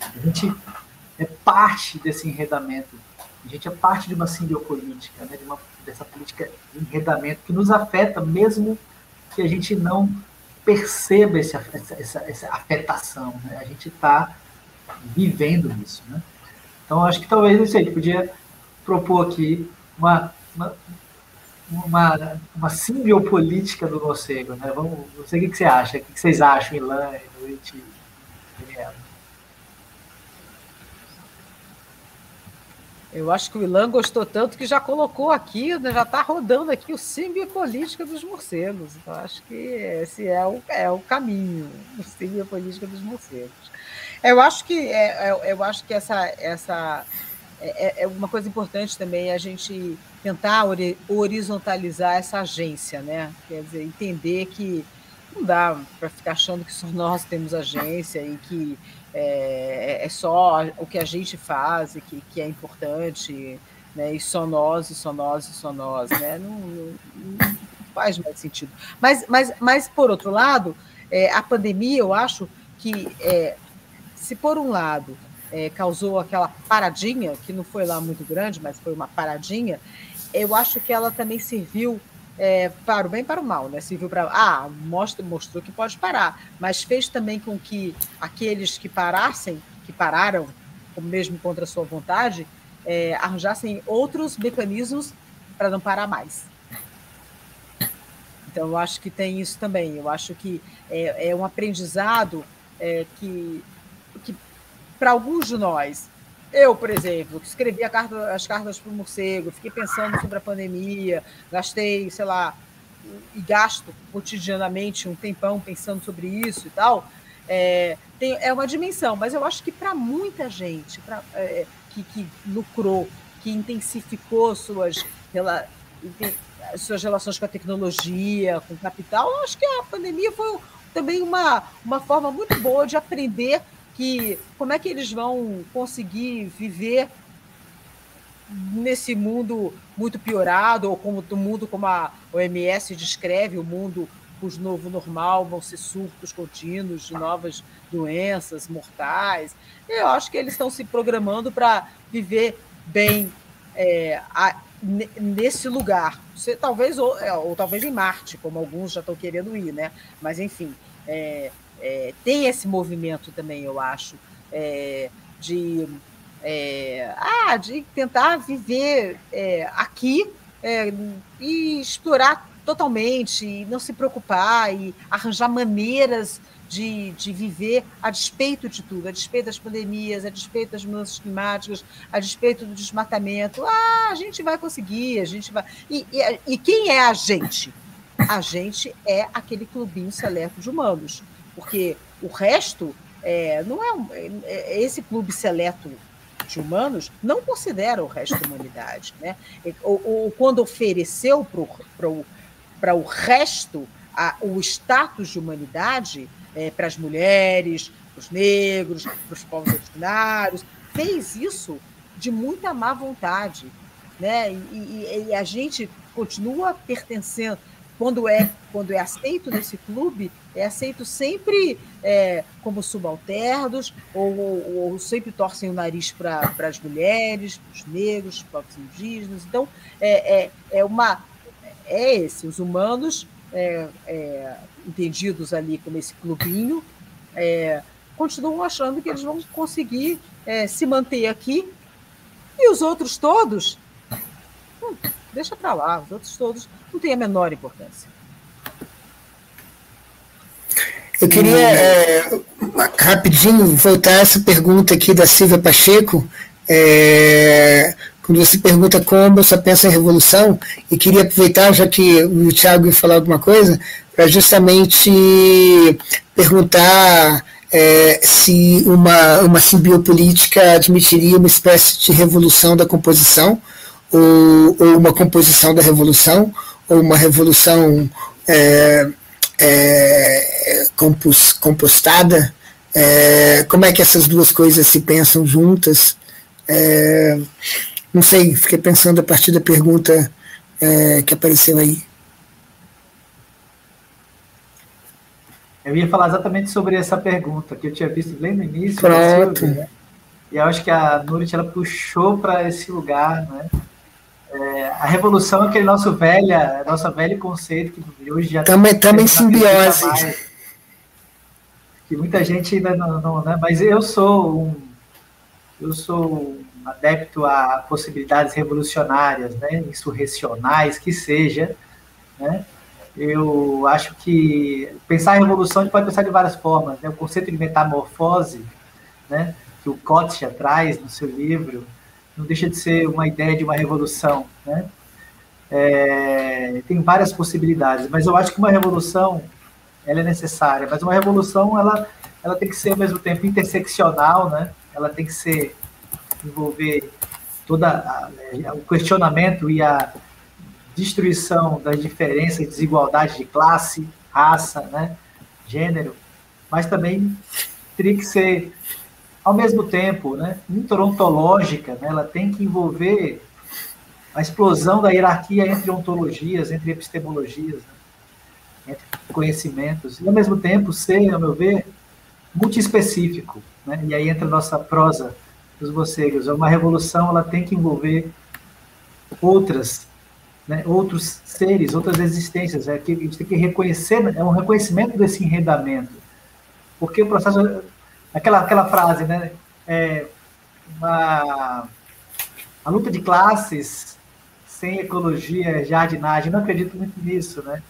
S4: A gente é parte desse enredamento. A gente é parte de uma simbiopolítica, né? de uma, dessa política de enredamento que nos afeta, mesmo que a gente não perceba esse, essa, essa, essa afetação. Né? A gente está vivendo isso. Né? Então, acho que talvez, sei, a gente podia propor aqui uma, uma uma, uma simbiopolítica do morcego, né? Vamos, não sei o que, você acha, o que, vocês acham, Ilan, Noite, Daniela?
S3: Eu acho que o Ilan gostou tanto que já colocou aqui, né, já está rodando aqui o simbiopolítica dos morcegos. Então, acho que esse é o, é o caminho, o simbiopolítica dos morcegos. Eu acho que, é, é eu acho que essa, essa é, é, é uma coisa importante também a gente tentar horizontalizar essa agência, né? Quer dizer, entender que não dá para ficar achando que só nós temos agência e que é, é, só o que a gente faz que, que é importante, né? E só nós, e só nós, e só nós, né? Não, não, não faz mais sentido. Mas, mas, mas por outro lado, é, a pandemia, eu acho que é, se por um lado é, causou aquela paradinha, que não foi lá muito grande, mas foi uma paradinha, eu acho que ela também serviu é, para o bem e para o mal, né? Serviu para. Ah, mostra, mostrou que pode parar, mas fez também com que aqueles que parassem, que pararam, mesmo contra a sua vontade, é, arranjassem outros mecanismos para não parar mais. Então, eu acho que tem isso também. Eu acho que é, é um aprendizado é, que, que para alguns de nós, eu, por exemplo, que escrevi carta, as cartas para o morcego, fiquei pensando sobre a pandemia, gastei, sei lá, e gasto cotidianamente um tempão pensando sobre isso e tal, é, tem, é uma dimensão, mas eu acho que para muita gente pra, é, que, que, lucrou, que intensificou suas, suas relações com a tecnologia, com o capital, eu acho que a pandemia foi também uma, uma forma muito boa de aprender que como é que eles vão conseguir viver nesse mundo muito piorado, ou como do mundo como a OMS descreve, o mundo cujo novo normal vão ser surtos contínuos de novas doenças mortais. Eu acho que eles estão se programando para viver bem é, a, nesse lugar. Você, talvez ou, é, ou, talvez em Marte, como alguns já estão querendo ir, né? Mas enfim, é, é, tem esse movimento também, eu acho, é, de, é, ah, de tentar viver é, aqui é, e explorar totalmente, e não se preocupar e arranjar maneiras de, de viver a despeito de tudo, a despeito das pandemias, a despeito das mudanças climáticas, a despeito do desmatamento. Ah, a gente vai conseguir, a gente vai. E, e, e quem é a gente? A gente é aquele clubinho seleto de humanos, porque o resto é, não é, um, é, é esse clube seleto de humanos não considera o resto da humanidade, né? Ou, ou quando ofereceu para o resto a, o status de humanidade é, para as mulheres, para os negros, para os povos originários, fez isso de muita má vontade. Né? E, e, e, a gente continua pertencendo. Quando é, quando é aceito nesse clube, é aceito sempre é, como subalternos, ou, ou, ou, sempre torcem o nariz para as mulheres, para os negros, para os indígenas. Então, é, é, é, uma, é esse, os humanos é, é, entendidos ali como esse clubinho, é, continuam achando que eles vão conseguir é, se manter aqui e os outros todos, hum, deixa para lá, os outros todos não têm a menor importância.
S1: Eu queria é, rapidinho voltar a essa pergunta aqui da Silvia Pacheco. É, quando você pergunta como eu só penso em revolução, e queria aproveitar, já que o Thiago ia falar alguma coisa, para justamente perguntar é, se uma, uma simbiopolítica admitiria uma espécie de revolução da composição, ou, ou uma composição da revolução, ou uma revolução é, é, compos, compostada. É, como é que essas duas coisas se pensam juntas? É, não sei, fiquei pensando a partir da pergunta é, que apareceu aí.
S4: Eu ia falar exatamente sobre essa pergunta que eu tinha visto bem no início.
S1: Pronto.
S4: Né? E eu acho que a Nurit ela puxou para esse lugar, né? É, a revolução é aquele nosso velha, nosso velho conceito que hoje já
S1: também também simbiose.
S4: Que muita gente ainda não, não, né? Mas eu sou um eu sou adepto a possibilidades revolucionárias, né, insurrecionais, que seja, né, eu acho que pensar em revolução a gente pode pensar de várias formas. Né? O conceito de metamorfose, né, que o Kotcha traz no seu livro, não deixa de ser uma ideia de uma revolução. Né? É, tem várias possibilidades, mas eu acho que uma revolução ela é necessária, mas uma revolução ela, ela tem que ser ao mesmo tempo interseccional, né? ela tem que ser envolver toda o questionamento e a destruição das diferenças desigualdades de classe, raça, né, gênero, mas também teria que ser, ao mesmo tempo, né, interontológica, né, ela tem que envolver a explosão da hierarquia entre ontologias, entre epistemologias, né, entre conhecimentos, e ao mesmo tempo ser, ao meu ver, multiespecífico. Né, e aí entra a nossa prosa dos morcegos. Uma revolução ela tem que envolver outras, né, outros seres, outras existências. É que a gente tem que reconhecer, é um reconhecimento desse enredamento. Porque o processo, aquela, aquela frase, né, é uma, a luta de classes sem ecologia, jardinagem, não acredito muito nisso, né?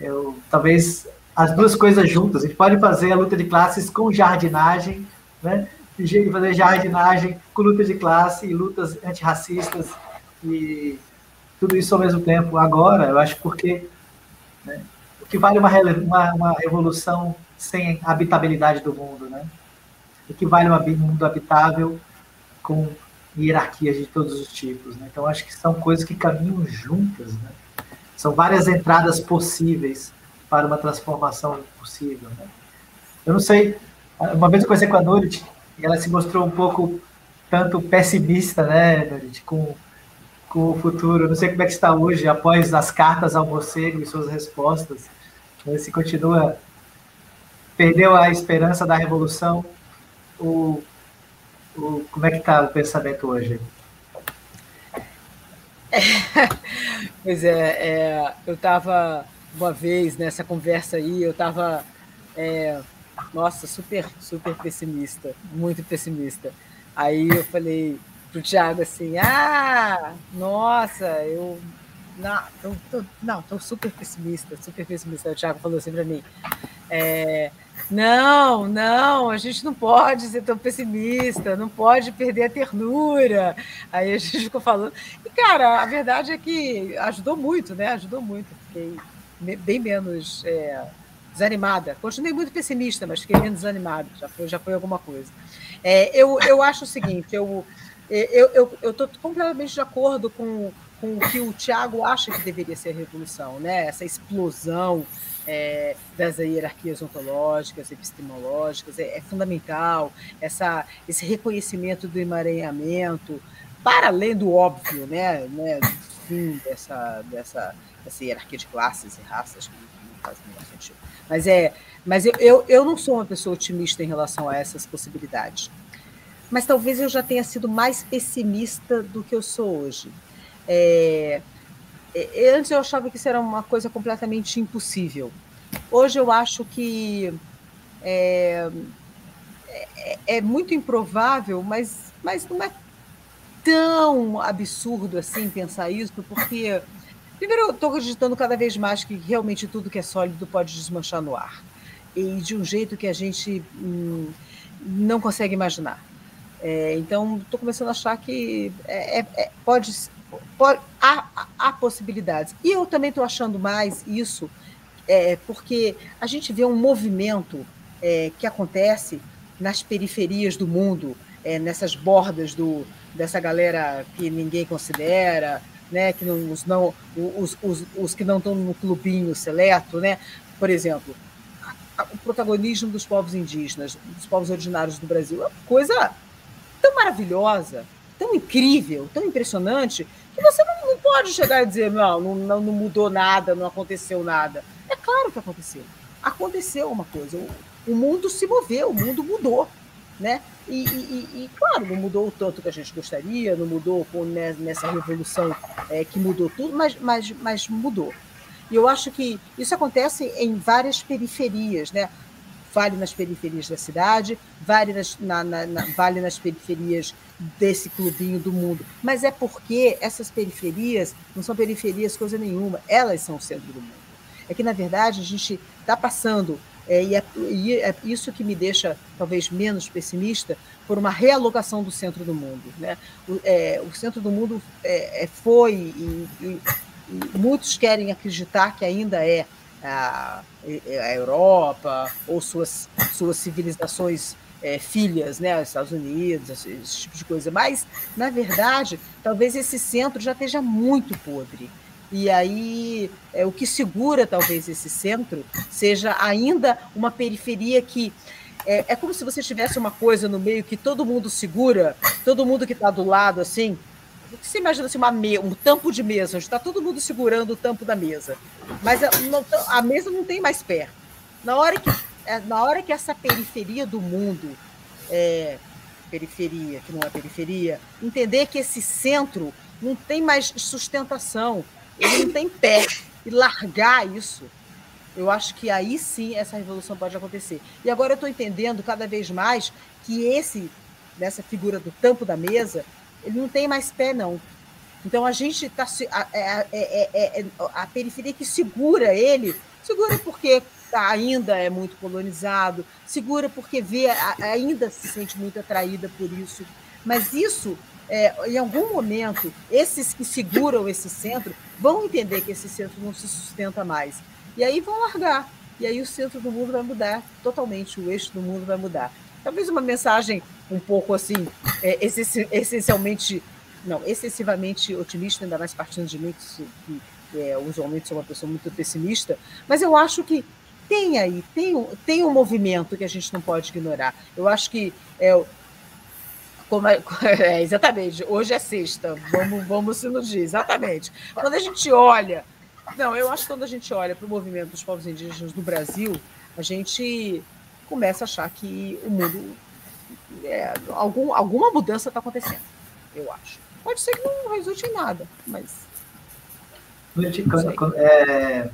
S4: Eu, talvez as duas coisas juntas. A gente pode fazer a luta de classes com jardinagem, né? de fazer jardinagem com lutas de classe e lutas antirracistas e tudo isso ao mesmo tempo. Agora, eu acho porque né, o que vale uma, uma, uma, revolução sem habitabilidade do mundo, né? O que vale um mundo habitável com hierarquias de todos os tipos, né? Então, acho que são coisas que caminham juntas, né? São várias entradas possíveis para uma transformação possível, né? Eu não sei, uma vez eu conversei com a Nurit, ela se mostrou um pouco tanto pessimista, né, com, com o futuro. Não sei como é que está hoje, após as cartas ao morcego e suas respostas. Se continua, perdeu a esperança da revolução, o, o, como é que está o pensamento hoje?
S3: É, pois é, é eu estava uma vez nessa conversa aí, eu estava é, nossa, super, super pessimista, muito pessimista. Aí eu falei pro Thiago assim, ah, nossa, eu não, tô, tô, não, tô super pessimista, super pessimista. Aí o Thiago falou assim para mim, É, não, não, a gente não pode ser tão pessimista, não pode perder a ternura. Aí a gente ficou falando. E, cara, a verdade é que ajudou muito, né? Ajudou muito. Fiquei bem menos é, desanimada. Continuei muito pessimista, mas fiquei menos desanimada. Já foi, já foi alguma coisa. É, eu, eu acho o seguinte, eu estou eu, eu, completamente de acordo com, com o que o Tiago acha que deveria ser a revolução, né? essa explosão é, das hierarquias ontológicas, epistemológicas, é, é, fundamental essa, esse reconhecimento do emaranhamento, para além do óbvio, né, né, fim dessa, dessa, dessa hierarquia de classes e raças, que não faz nenhum sentido. Mas, é, mas eu, eu, eu não sou uma pessoa otimista em relação a essas possibilidades. Mas talvez eu já tenha sido mais pessimista do que eu sou hoje. É, antes eu achava que isso era uma coisa completamente impossível. Hoje eu acho que é, é, é muito improvável, mas, mas não é tão absurdo assim pensar isso, porque Primeiro, eu estou acreditando cada vez mais que realmente tudo que é sólido pode desmanchar no ar. E de um jeito que a gente hum, não consegue imaginar. É, então, estou começando a achar que é, é, é pode, há, há, possibilidades. E eu também estou achando mais isso, é, porque a gente vê um movimento é, que acontece nas periferias do mundo, nessas bordas do, dessa galera que ninguém considera, né, que não, os, não, os, os, os que não estão no clubinho seleto, né? por exemplo, o protagonismo dos povos indígenas, dos povos originários do Brasil, é uma coisa tão maravilhosa, tão incrível, tão impressionante, que você não, não pode chegar e dizer, não, não, não mudou nada, não aconteceu nada. É claro que aconteceu. Aconteceu uma coisa, o, o mundo se moveu, o mundo mudou. Né? E, e, e, claro, não mudou o tanto que a gente gostaria, não mudou com, né, nessa revolução é, que mudou tudo, mas, mas, mas mudou. E eu acho que isso acontece em várias periferias, né? Vale nas periferias da cidade, vale nas, na, na, na, vale nas periferias desse clubinho do mundo. Mas é porque essas periferias não são periferias coisa nenhuma, elas são o centro do mundo. É que, na verdade, a gente está passando é, e, é, e, é, isso que me deixa talvez menos pessimista por uma realocação do centro do mundo. Né? O, é, o centro do mundo é, é foi e, e, e, muitos querem acreditar que ainda é a, a Europa ou suas, suas civilizações é, filhas, né, Estados Unidos, esse, esse, tipo de coisa. Mas, na verdade, talvez esse centro já esteja muito podre. E aí, é, o que segura talvez esse centro seja ainda uma periferia que é, é como se você tivesse uma coisa no meio que todo mundo segura, todo mundo que está do lado assim. Você imagina assim, uma me, um tampo de mesa, onde está todo mundo segurando o tampo da mesa. Mas a, não, a mesa não tem mais pé. Na hora que, é, na hora que essa periferia do mundo, é, periferia, que não é periferia, entender que esse centro não tem mais sustentação, ele não tem pé. E largar isso, eu acho que aí sim essa revolução pode acontecer. E agora eu estou entendendo cada vez mais que esse, nessa figura do tampo da mesa, ele não tem mais pé, não. Então a gente está. A, é, é, é, a periferia que segura ele, segura porque ainda é muito colonizado, segura porque vê, ainda se sente muito atraída por isso. Mas isso é, em algum momento, esses que seguram esse centro vão entender que esse centro não se sustenta mais. E aí vão largar. E aí o centro do mundo vai mudar totalmente, o eixo do mundo vai mudar. Talvez uma mensagem um pouco assim, é, essencialmente, não, excessivamente otimista, ainda mais partindo de mim, que, que é, usualmente sou uma pessoa muito pessimista, mas eu acho que tem aí, tem, tem um movimento que a gente não pode ignorar. Eu acho que é, como é, é, exatamente, hoje é sexta, vamos, vamos se iludir, exatamente. Quando a gente olha, não, eu acho que quando a gente olha para o movimento dos povos indígenas do Brasil, a gente começa a achar que o mundo, é, algum, alguma mudança está acontecendo, eu acho. Pode ser que não resulte em nada, mas.
S4: É,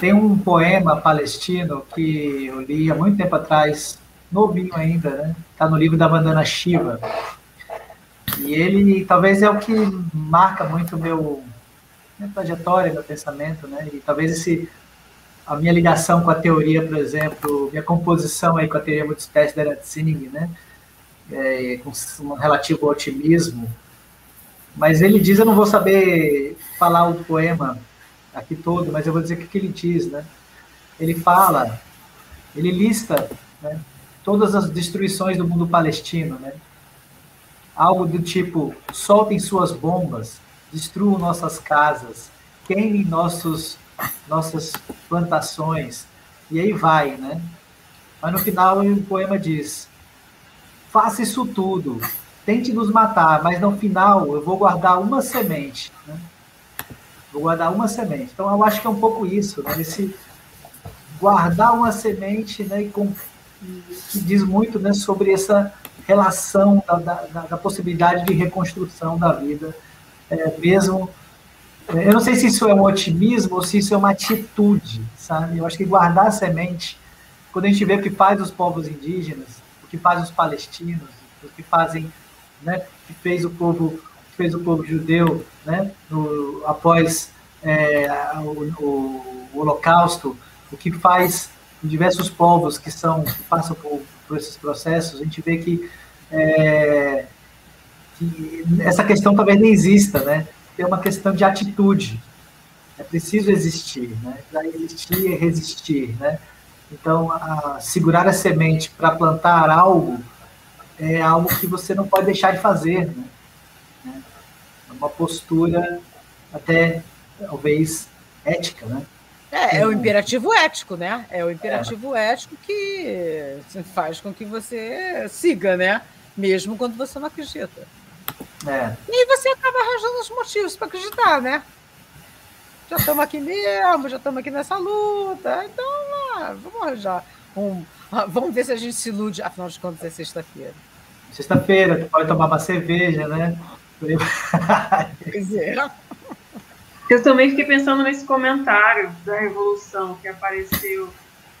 S4: tem um poema palestino que eu li há muito tempo atrás, novinho ainda, né? Está no livro da Vandana Shiva. E ele talvez é o que marca muito meu minha trajetória, meu pensamento, né? E talvez esse a minha ligação com a teoria, por exemplo, minha composição aí com a teoria multiespécie da Ratzining, né? É, com um relativo otimismo, mas ele diz, eu não vou saber falar o poema aqui todo, mas eu vou dizer o que ele diz, né? Ele fala, ele lista né, todas as destruições do mundo palestino, né? Algo do tipo, soltem suas bombas, destruam nossas casas, queimem nossos, nossas plantações, e aí vai, né? Mas no final o poema diz, faça isso tudo, tente nos matar, mas no final eu vou guardar uma semente, né? Vou guardar uma semente. Então eu acho que é um pouco isso, né? Esse guardar uma semente, né? Com, que diz muito, né? Sobre essa relação da, da, da possibilidade de reconstrução da vida, é, mesmo. É, eu não sei se isso é um otimismo ou se isso é uma atitude, sabe? Eu acho que guardar a semente, quando a gente vê o que faz os povos indígenas, o que faz os palestinos, o que fazem, né? Que fez o povo fez o povo judeu né, no, após é, o, o, Holocausto, o que faz diversos povos que são que passam por, por esses processos, a gente vê que, é, que essa questão talvez nem exista, né? É uma questão de atitude. É preciso existir, né? Para existir e resistir, né? Então, a, segurar a semente para plantar algo é algo que você não pode deixar de fazer, né? Uma postura até talvez ética, né?
S3: É, é o imperativo ético, né? É o imperativo é. ético que faz com que você siga, né? Mesmo quando você não acredita. É. E você acaba arranjando os motivos para acreditar, né? Já estamos aqui mesmo, já estamos aqui nessa luta. Então, ah, vamos arranjar um. Ah, vamos ver se a gente se ilude. Afinal de contas, é sexta-feira.
S4: Sexta-feira, pode tomar uma cerveja, né?
S2: Pois é. Eu também fiquei pensando nesse comentário da Revolução que apareceu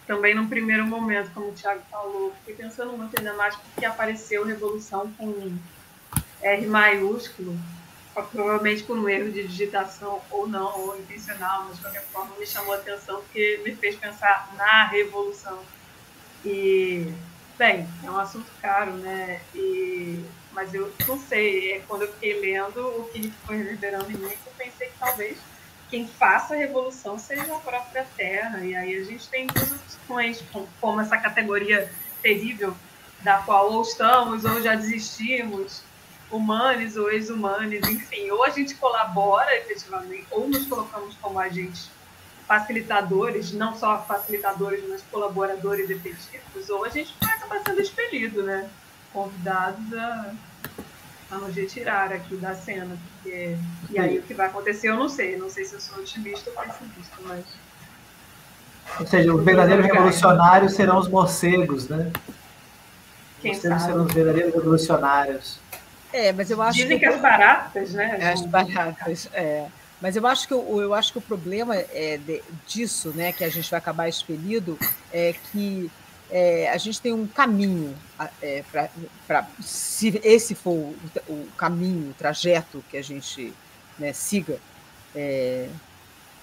S2: também num primeiro momento, como o Thiago falou. Fiquei pensando muito ainda mais porque apareceu Revolução com R maiúsculo, provavelmente por um erro de digitação ou não, ou intencional, mas de qualquer forma me chamou a atenção porque me fez pensar na Revolução. E, bem, é um assunto caro, né? E mas eu não sei, é, quando eu fiquei lendo o que foi reverberando em mim, eu pensei que talvez quem faça a revolução seja a própria Terra. E aí a gente tem duas opções, como essa categoria terrível, da qual ou estamos ou já desistimos, humanos ou ex-humanos, enfim, ou a gente colabora efetivamente, ou nos colocamos como agentes facilitadores, não só facilitadores, mas colaboradores efetivos, ou a gente vai acabar sendo expelido, né? Convidados a, a nos retirar aqui da cena. Porque, e aí o que vai acontecer eu não sei. Não sei se eu sou otimista ou pessimista, mas.
S4: Ou seja, os verdadeiros revolucionários serão os morcegos, né?
S2: Quem os morcegos
S4: serão os verdadeiros revolucionários.
S3: É, mas eu acho
S2: Dizem que, que as baratas, né?
S3: É, as baratas, é. Mas eu acho que o, eu acho que o problema é de, disso, né, que a gente vai acabar expelido, é que é, a gente tem um caminho é, para se esse for o, o, caminho, o trajeto que a gente né, siga, é,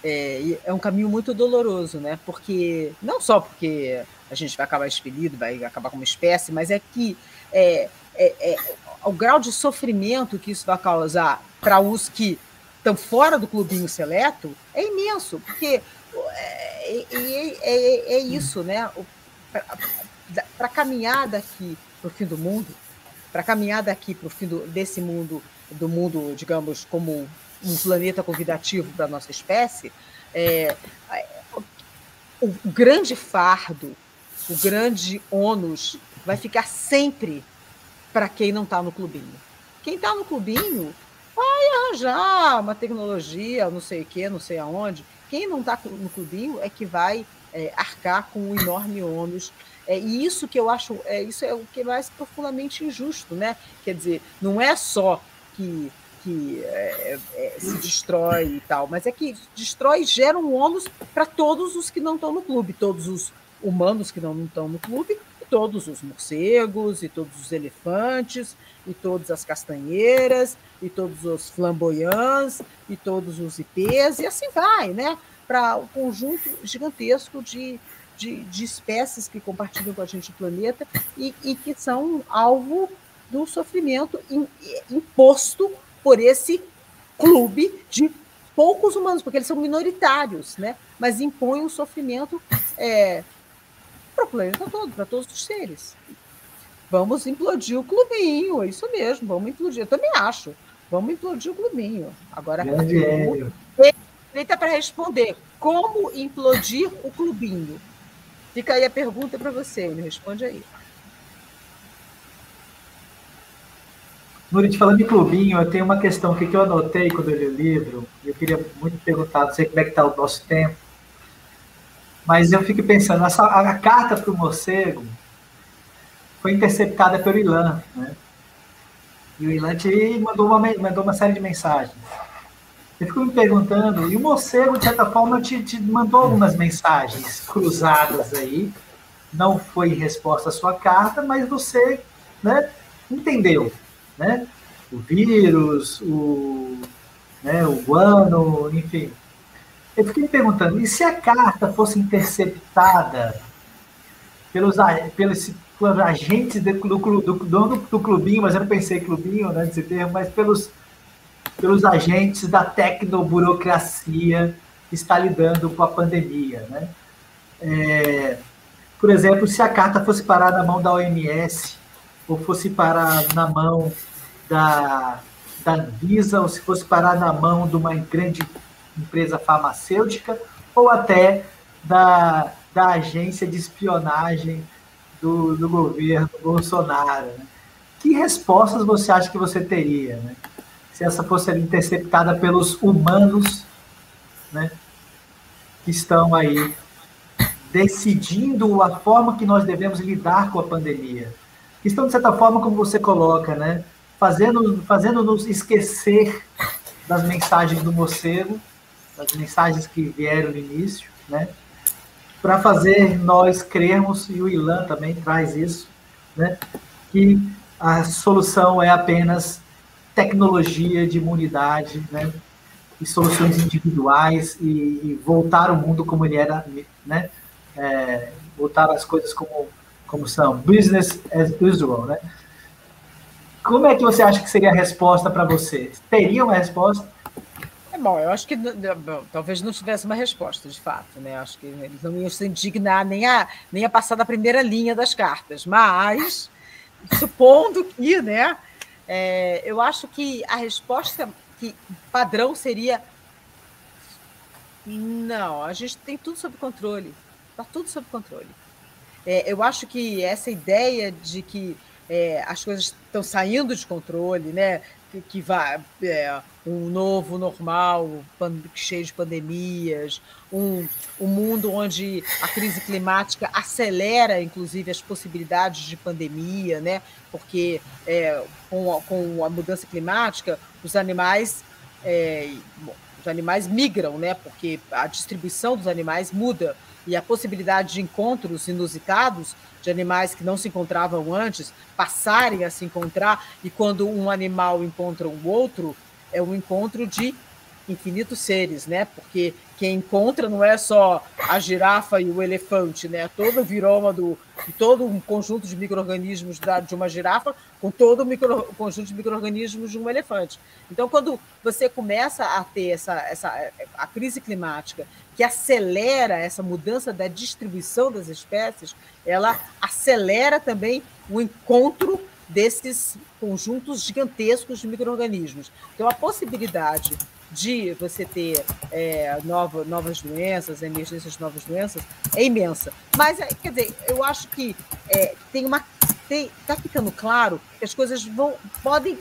S3: é, é, um caminho muito doloroso, né? Porque não só porque a gente vai acabar expelido, vai acabar como espécie, mas é que é, é, é o grau de sofrimento que isso vai causar para os que estão fora do clubinho seleto é imenso, porque é, é, é isso, né? Para caminhar daqui para o fim do mundo, para caminhar daqui para o fim do, desse mundo, do mundo, digamos, como um planeta convidativo para a nossa espécie, é, o, grande fardo, o grande ônus vai ficar sempre para quem não está no clubinho. Quem está no clubinho vai arranjar uma tecnologia, não sei o que, não sei aonde. Quem não está no clubinho é que vai é, arcar com um enorme ônus. É, e isso que eu acho, é, isso é o que é mais profundamente injusto, né? Quer dizer, não é só que, que é, é, se destrói e tal, mas é que destrói e gera um ônus para todos os que não estão no clube, todos os humanos que não estão no clube, todos os morcegos, e todos os elefantes, e todas as castanheiras, e todos os flamboyants, e todos os ipês, e assim vai, né? Para um conjunto gigantesco de, de, de, espécies que compartilham com a gente o planeta e, e que são alvo do sofrimento imposto por esse clube de poucos humanos, porque eles são minoritários, né? mas impõem um sofrimento é, para o planeta todo, para todos os seres. Vamos implodir o clubinho, é isso mesmo, vamos implodir. Eu também acho. Vamos implodir o clubinho. Agora, feita para responder. Como implodir o clubinho? Fica aí a pergunta para você, me responde aí.
S4: Nurit, falando de clubinho, eu tenho uma questão que eu anotei quando eu li o livro. Eu queria muito perguntar, não sei como é que está o nosso tempo. Mas eu fico pensando, essa, a carta para o morcego foi interceptada pelo Ilan, né? E o Ilan te mandou uma, mandou uma série de mensagens. Eu fico me perguntando, e o morcego, de certa forma, te, te mandou algumas mensagens cruzadas aí, não foi resposta à sua carta, mas você né, entendeu né? O vírus, o, né, o guano, enfim. Eu fiquei me perguntando, e se a carta fosse interceptada pelos, pelos, pelos agentes do, do, do, do, do clubinho, mas eu não pensei clubinho né, nesse termo, mas pelos, pelos agentes da tecnoburocracia que está lidando com a pandemia, né? É, por exemplo, se a carta fosse parar na mão da OMS ou fosse parar na mão da, da Visa, ou se fosse parar na mão de uma grande empresa farmacêutica, ou até da, da agência de espionagem do, do governo Bolsonaro. Né? Que respostas você acha que você teria, né? Se essa fosse interceptada pelos humanos né, que estão aí decidindo a forma que nós devemos lidar com a pandemia? Estão, de certa forma, como você coloca, né, fazendo, fazendo-nos esquecer das mensagens do morcego, das mensagens que vieram no início, né? Para fazer nós crermos, e o Ilan também traz isso, né? Que a solução é apenas tecnologia de imunidade, né? E soluções individuais e, e voltar o mundo como ele era, né? É, voltar as coisas como, como são, business as usual, né? Como é que você acha que seria a resposta para você? Teria uma resposta?
S3: É bom, eu acho que bom, talvez não tivesse uma resposta, de fato, né? Acho que eles não iam se indignar nem a, nem a passar da primeira linha das cartas, mas supondo que, né? É, eu acho que a resposta que padrão seria não, a gente tem tudo sob controle, está tudo sob controle. É, eu acho que essa ideia de que é, as coisas estão saindo de controle, né? Que, vai é, um novo normal cheio de pandemias, um, um mundo onde a crise climática acelera, inclusive, as possibilidades de pandemia, né? Porque é, com, a, com a mudança climática, os animais é, bom, os animais migram, né? Porque a distribuição dos animais muda e a possibilidade de encontros inusitados de animais que não se encontravam antes passarem a se encontrar, e quando um animal encontra um outro, é um encontro de infinitos seres, né? Porque quem encontra não é só a girafa e o elefante, né? Todo o viroma do todo um conjunto de microrganismos de uma girafa com todo o micro, conjunto de microrganismos de um elefante. Então, quando você começa a ter essa, essa a crise climática que acelera essa mudança da distribuição das espécies, ela acelera também o encontro desses conjuntos gigantescos de micro-organismos. Então, a possibilidade de você ter é, nova, novas doenças, emergências de novas doenças, é imensa. Mas, é, quer dizer, eu acho que é, tem uma. Está ficando claro que as coisas vão, podem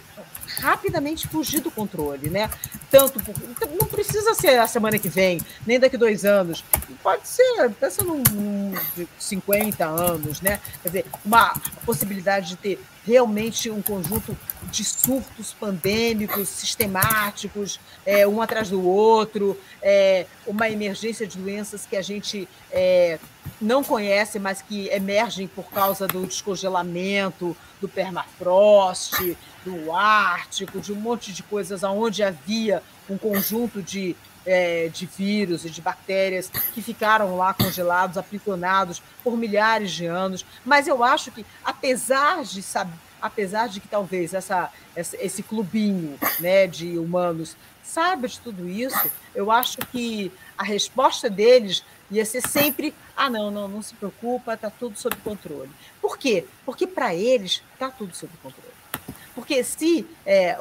S3: rapidamente fugir do controle, né? Tanto por, então, não precisa ser a semana que vem, nem daqui dois anos. Pode ser, pensa num, num de 50 anos, né? Quer dizer, uma possibilidade de ter realmente um conjunto de surtos pandêmicos sistemáticos, é, um atrás do outro, é, uma emergência de doenças que a gente é, não conhecem, mas que emergem por causa do descongelamento, do permafrost, do Ártico, de um monte de coisas onde havia um conjunto de, é, de vírus e de bactérias que ficaram lá congelados, aprisionados por milhares de anos. Mas eu acho que, apesar de saber apesar de que talvez essa, esse clubinho né, de humanos saiba de tudo isso, eu acho que a resposta deles ia ser sempre: ah, não, não, não se preocupa, está tudo sob controle. Por quê? Porque para eles está tudo sob controle. Porque se. É,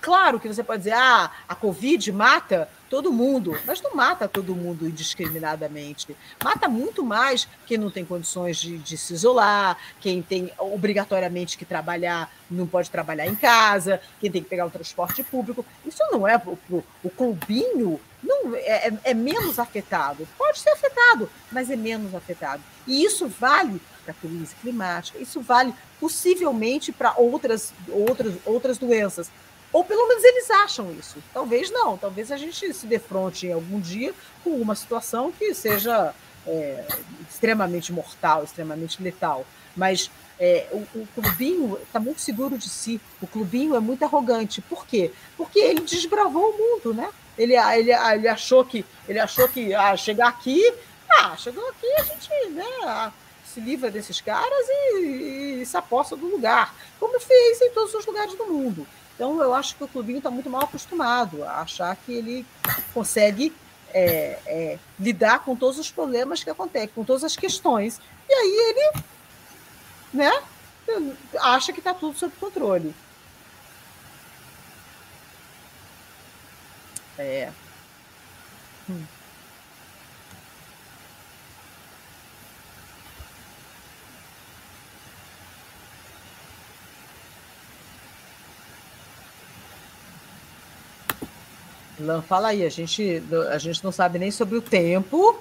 S3: claro que você pode dizer, ah, a Covid mata todo mundo, mas não mata todo mundo indiscriminadamente. Mata muito mais quem não tem condições de, de se isolar, quem tem obrigatoriamente que trabalhar, não pode trabalhar em casa, quem tem que pegar o transporte público. Isso não é o, o, o clubinho não é, é, é menos afetado. Pode ser afetado, mas é menos afetado. E isso vale para a crise climática, isso vale possivelmente para outras, outras, outras doenças. Ou pelo menos eles acham isso. Talvez não, talvez a gente se defronte algum dia com uma situação que seja é, extremamente mortal, extremamente letal. Mas é, o, o, clubinho está muito seguro de si. O clubinho é muito arrogante. Por quê? Porque ele desbravou o mundo, né? Ele, ele, ele achou que ele achou que ah, chegar aqui, ah, chegou aqui a gente né, se livra desses caras e, e se aposta do lugar, como fez em todos os lugares do mundo. Então, eu acho que o clubinho está muito mal acostumado a achar que ele consegue é, é, lidar com todos os problemas que acontecem, com todas as questões. E aí ele né, acha que está tudo sob controle. É. Hum. Lan, fala aí, a gente, a gente não sabe nem sobre o tempo.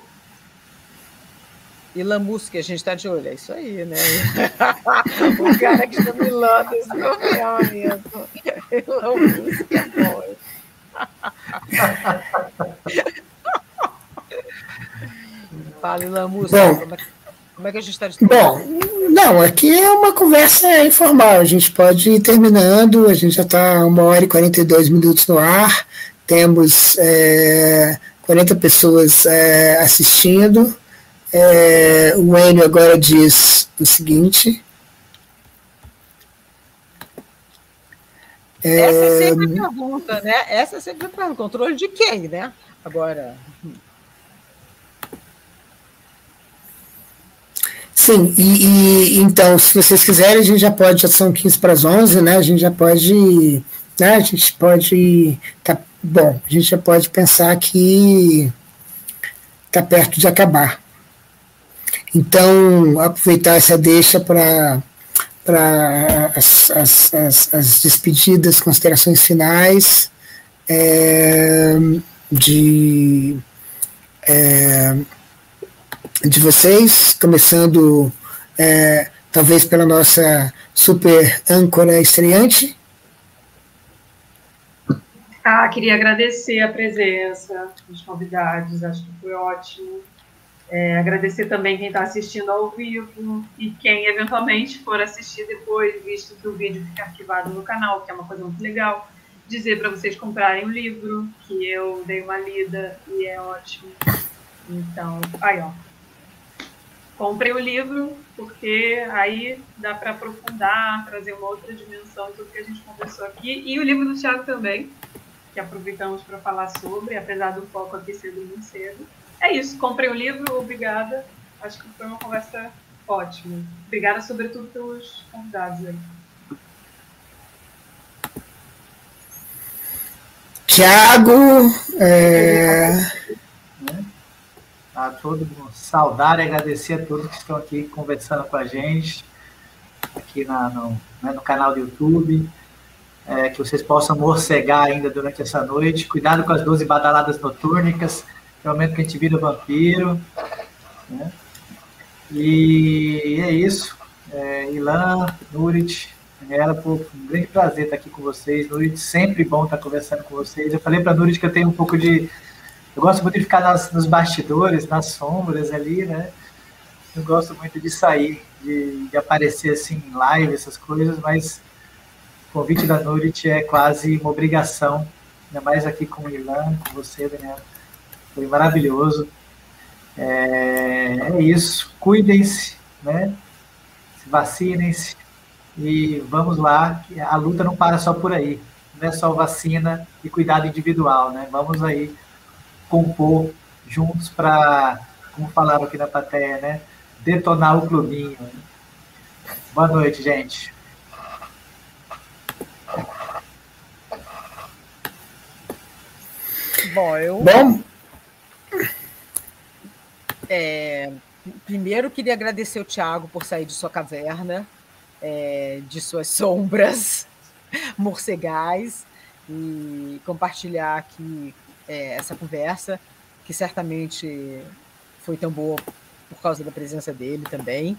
S3: E Lamusque, a gente está de olho, é isso aí, né? o cara que chama Ilan desse meu mesmo. Lamusque é bom. Fala, Lamusque, como, é, como é que a gente está de
S1: Bom, não, aqui é uma conversa informal, a gente pode ir terminando, a gente já está uma hora e 42 minutos no ar, temos é, 40 pessoas é, assistindo. É, o Enio agora diz o seguinte.
S3: Essa é sempre a pergunta, né? Essa é sempre a pergunta. Controle de quem, né? Agora.
S1: Sim, e, e, então, se vocês quiserem, a gente já pode, já são 15 para as 11, né? A gente já pode, né? A gente pode tá bom, a gente já pode pensar que está perto de acabar. Então, aproveitar essa deixa para para as, as, as, as, despedidas, considerações finais é, de, é, de vocês, começando é, talvez pela nossa super âncora estreante,
S2: ah, queria agradecer a presença dos convidados, acho que foi ótimo. É, agradecer também quem está assistindo ao vivo e quem eventualmente for assistir depois, visto que o vídeo fica arquivado no canal, que é uma coisa muito legal. Dizer para vocês comprarem o livro, que eu dei uma lida e é ótimo. Então, aí ó. Comprei o livro, porque aí dá para aprofundar, trazer uma outra dimensão tudo que a gente conversou aqui. E o livro do Thiago também, que aproveitamos para falar sobre, apesar do foco aqui ser muito cedo. É isso, comprei o livro, obrigada. Acho que foi uma conversa ótima. Obrigada, sobretudo, pelos convidados aí.
S1: Tiago, é...
S4: a todo mundo saudar e agradecer a todos que estão aqui conversando com a gente, aqui na, no, né, no canal do YouTube é, que vocês possam morcegar ainda durante essa noite. Cuidado com as 12 badaladas noturnicas, é o momento que a gente vira vampiro. Né? E é isso. É, Ilan, Nurit, Daniela, pô, um grande prazer estar aqui com vocês. Nurit, sempre bom estar conversando com vocês. Eu falei para Nurit que eu tenho um pouco de, Eu gosto muito de ficar nas, nos bastidores, nas sombras ali, né? Não gosto muito de sair, de, de aparecer assim em live, essas coisas, mas o convite da Nurit é quase uma obrigação, ainda mais aqui com o Ilan, com você, Daniel. Foi maravilhoso. É, é isso. Cuidem-se, né? Se vacinem-se e vamos lá. A luta não para só por aí. Não é só vacina e cuidado individual, né? Vamos aí compor juntos para, como falaram aqui na plateia, né? Detonar o clubinho. Boa noite, gente.
S3: Bom, eu.
S1: Bom.
S3: É, primeiro, queria agradecer o Tiago por sair de sua caverna, é, de suas sombras morcegais, e compartilhar aqui é, essa conversa, que certamente foi tão boa por causa da presença dele também.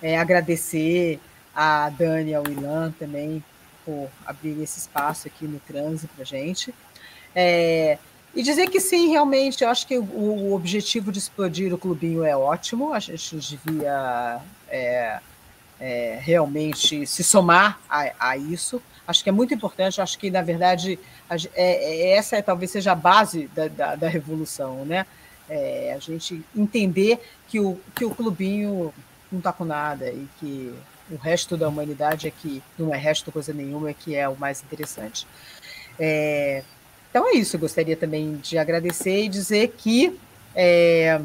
S3: É, agradecer a Dani e ao Ilan também por abrir esse espaço aqui no trânsito para gente. É, e dizer que sim, realmente, eu acho que o, o, objetivo de explodir o clubinho é ótimo, a gente devia é, é, realmente se somar a, a, isso. Acho que é muito importante, acho que, na verdade, a, é, é, essa é, talvez seja a base da, da, da revolução, né? É, a gente entender que o, que o clubinho não está com nada e que o resto da humanidade é que não é resto coisa nenhuma, é que é o mais interessante. É, então é isso, eu gostaria também de agradecer e dizer que é,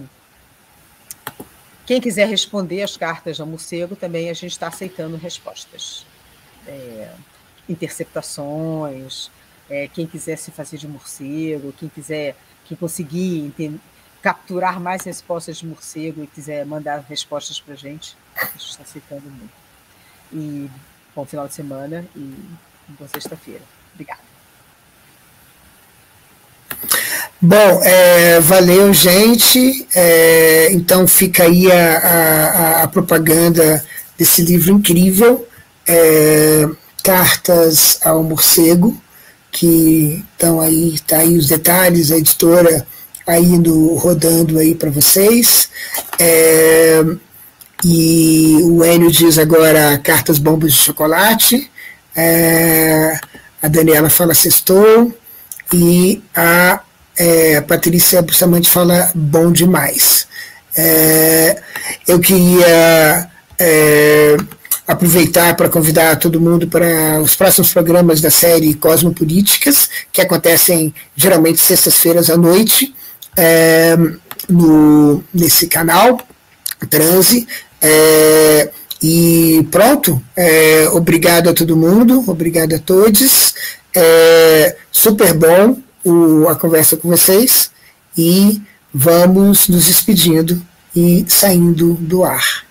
S3: quem quiser responder as cartas ao morcego, também a gente está aceitando respostas. É, interceptações, é, quem quiser se fazer de morcego, quem quiser, quem conseguir entender, capturar mais respostas de morcego e quiser mandar respostas para a gente, a gente está aceitando muito. E bom final de semana e boa sexta-feira. Obrigada.
S1: Bom, é, valeu, gente. É, então fica aí a, a, a, propaganda desse livro incrível, é, Cartas ao Morcego, que estão aí, tá aí os detalhes, a editora aí indo rodando aí para vocês. É, e o Enio diz agora cartas bombas de chocolate. É, a Daniela fala sextou. E a é, Patrícia Bustamante fala bom demais. É, eu queria é, aproveitar para convidar todo mundo para os próximos programas da série Cosmopolíticas, que acontecem geralmente sextas-feiras à noite é, no, nesse canal, Transe. É, e pronto, é, obrigado a todo mundo, obrigado a todos. É, super bom o, a conversa com vocês e vamos nos despedindo e saindo do ar.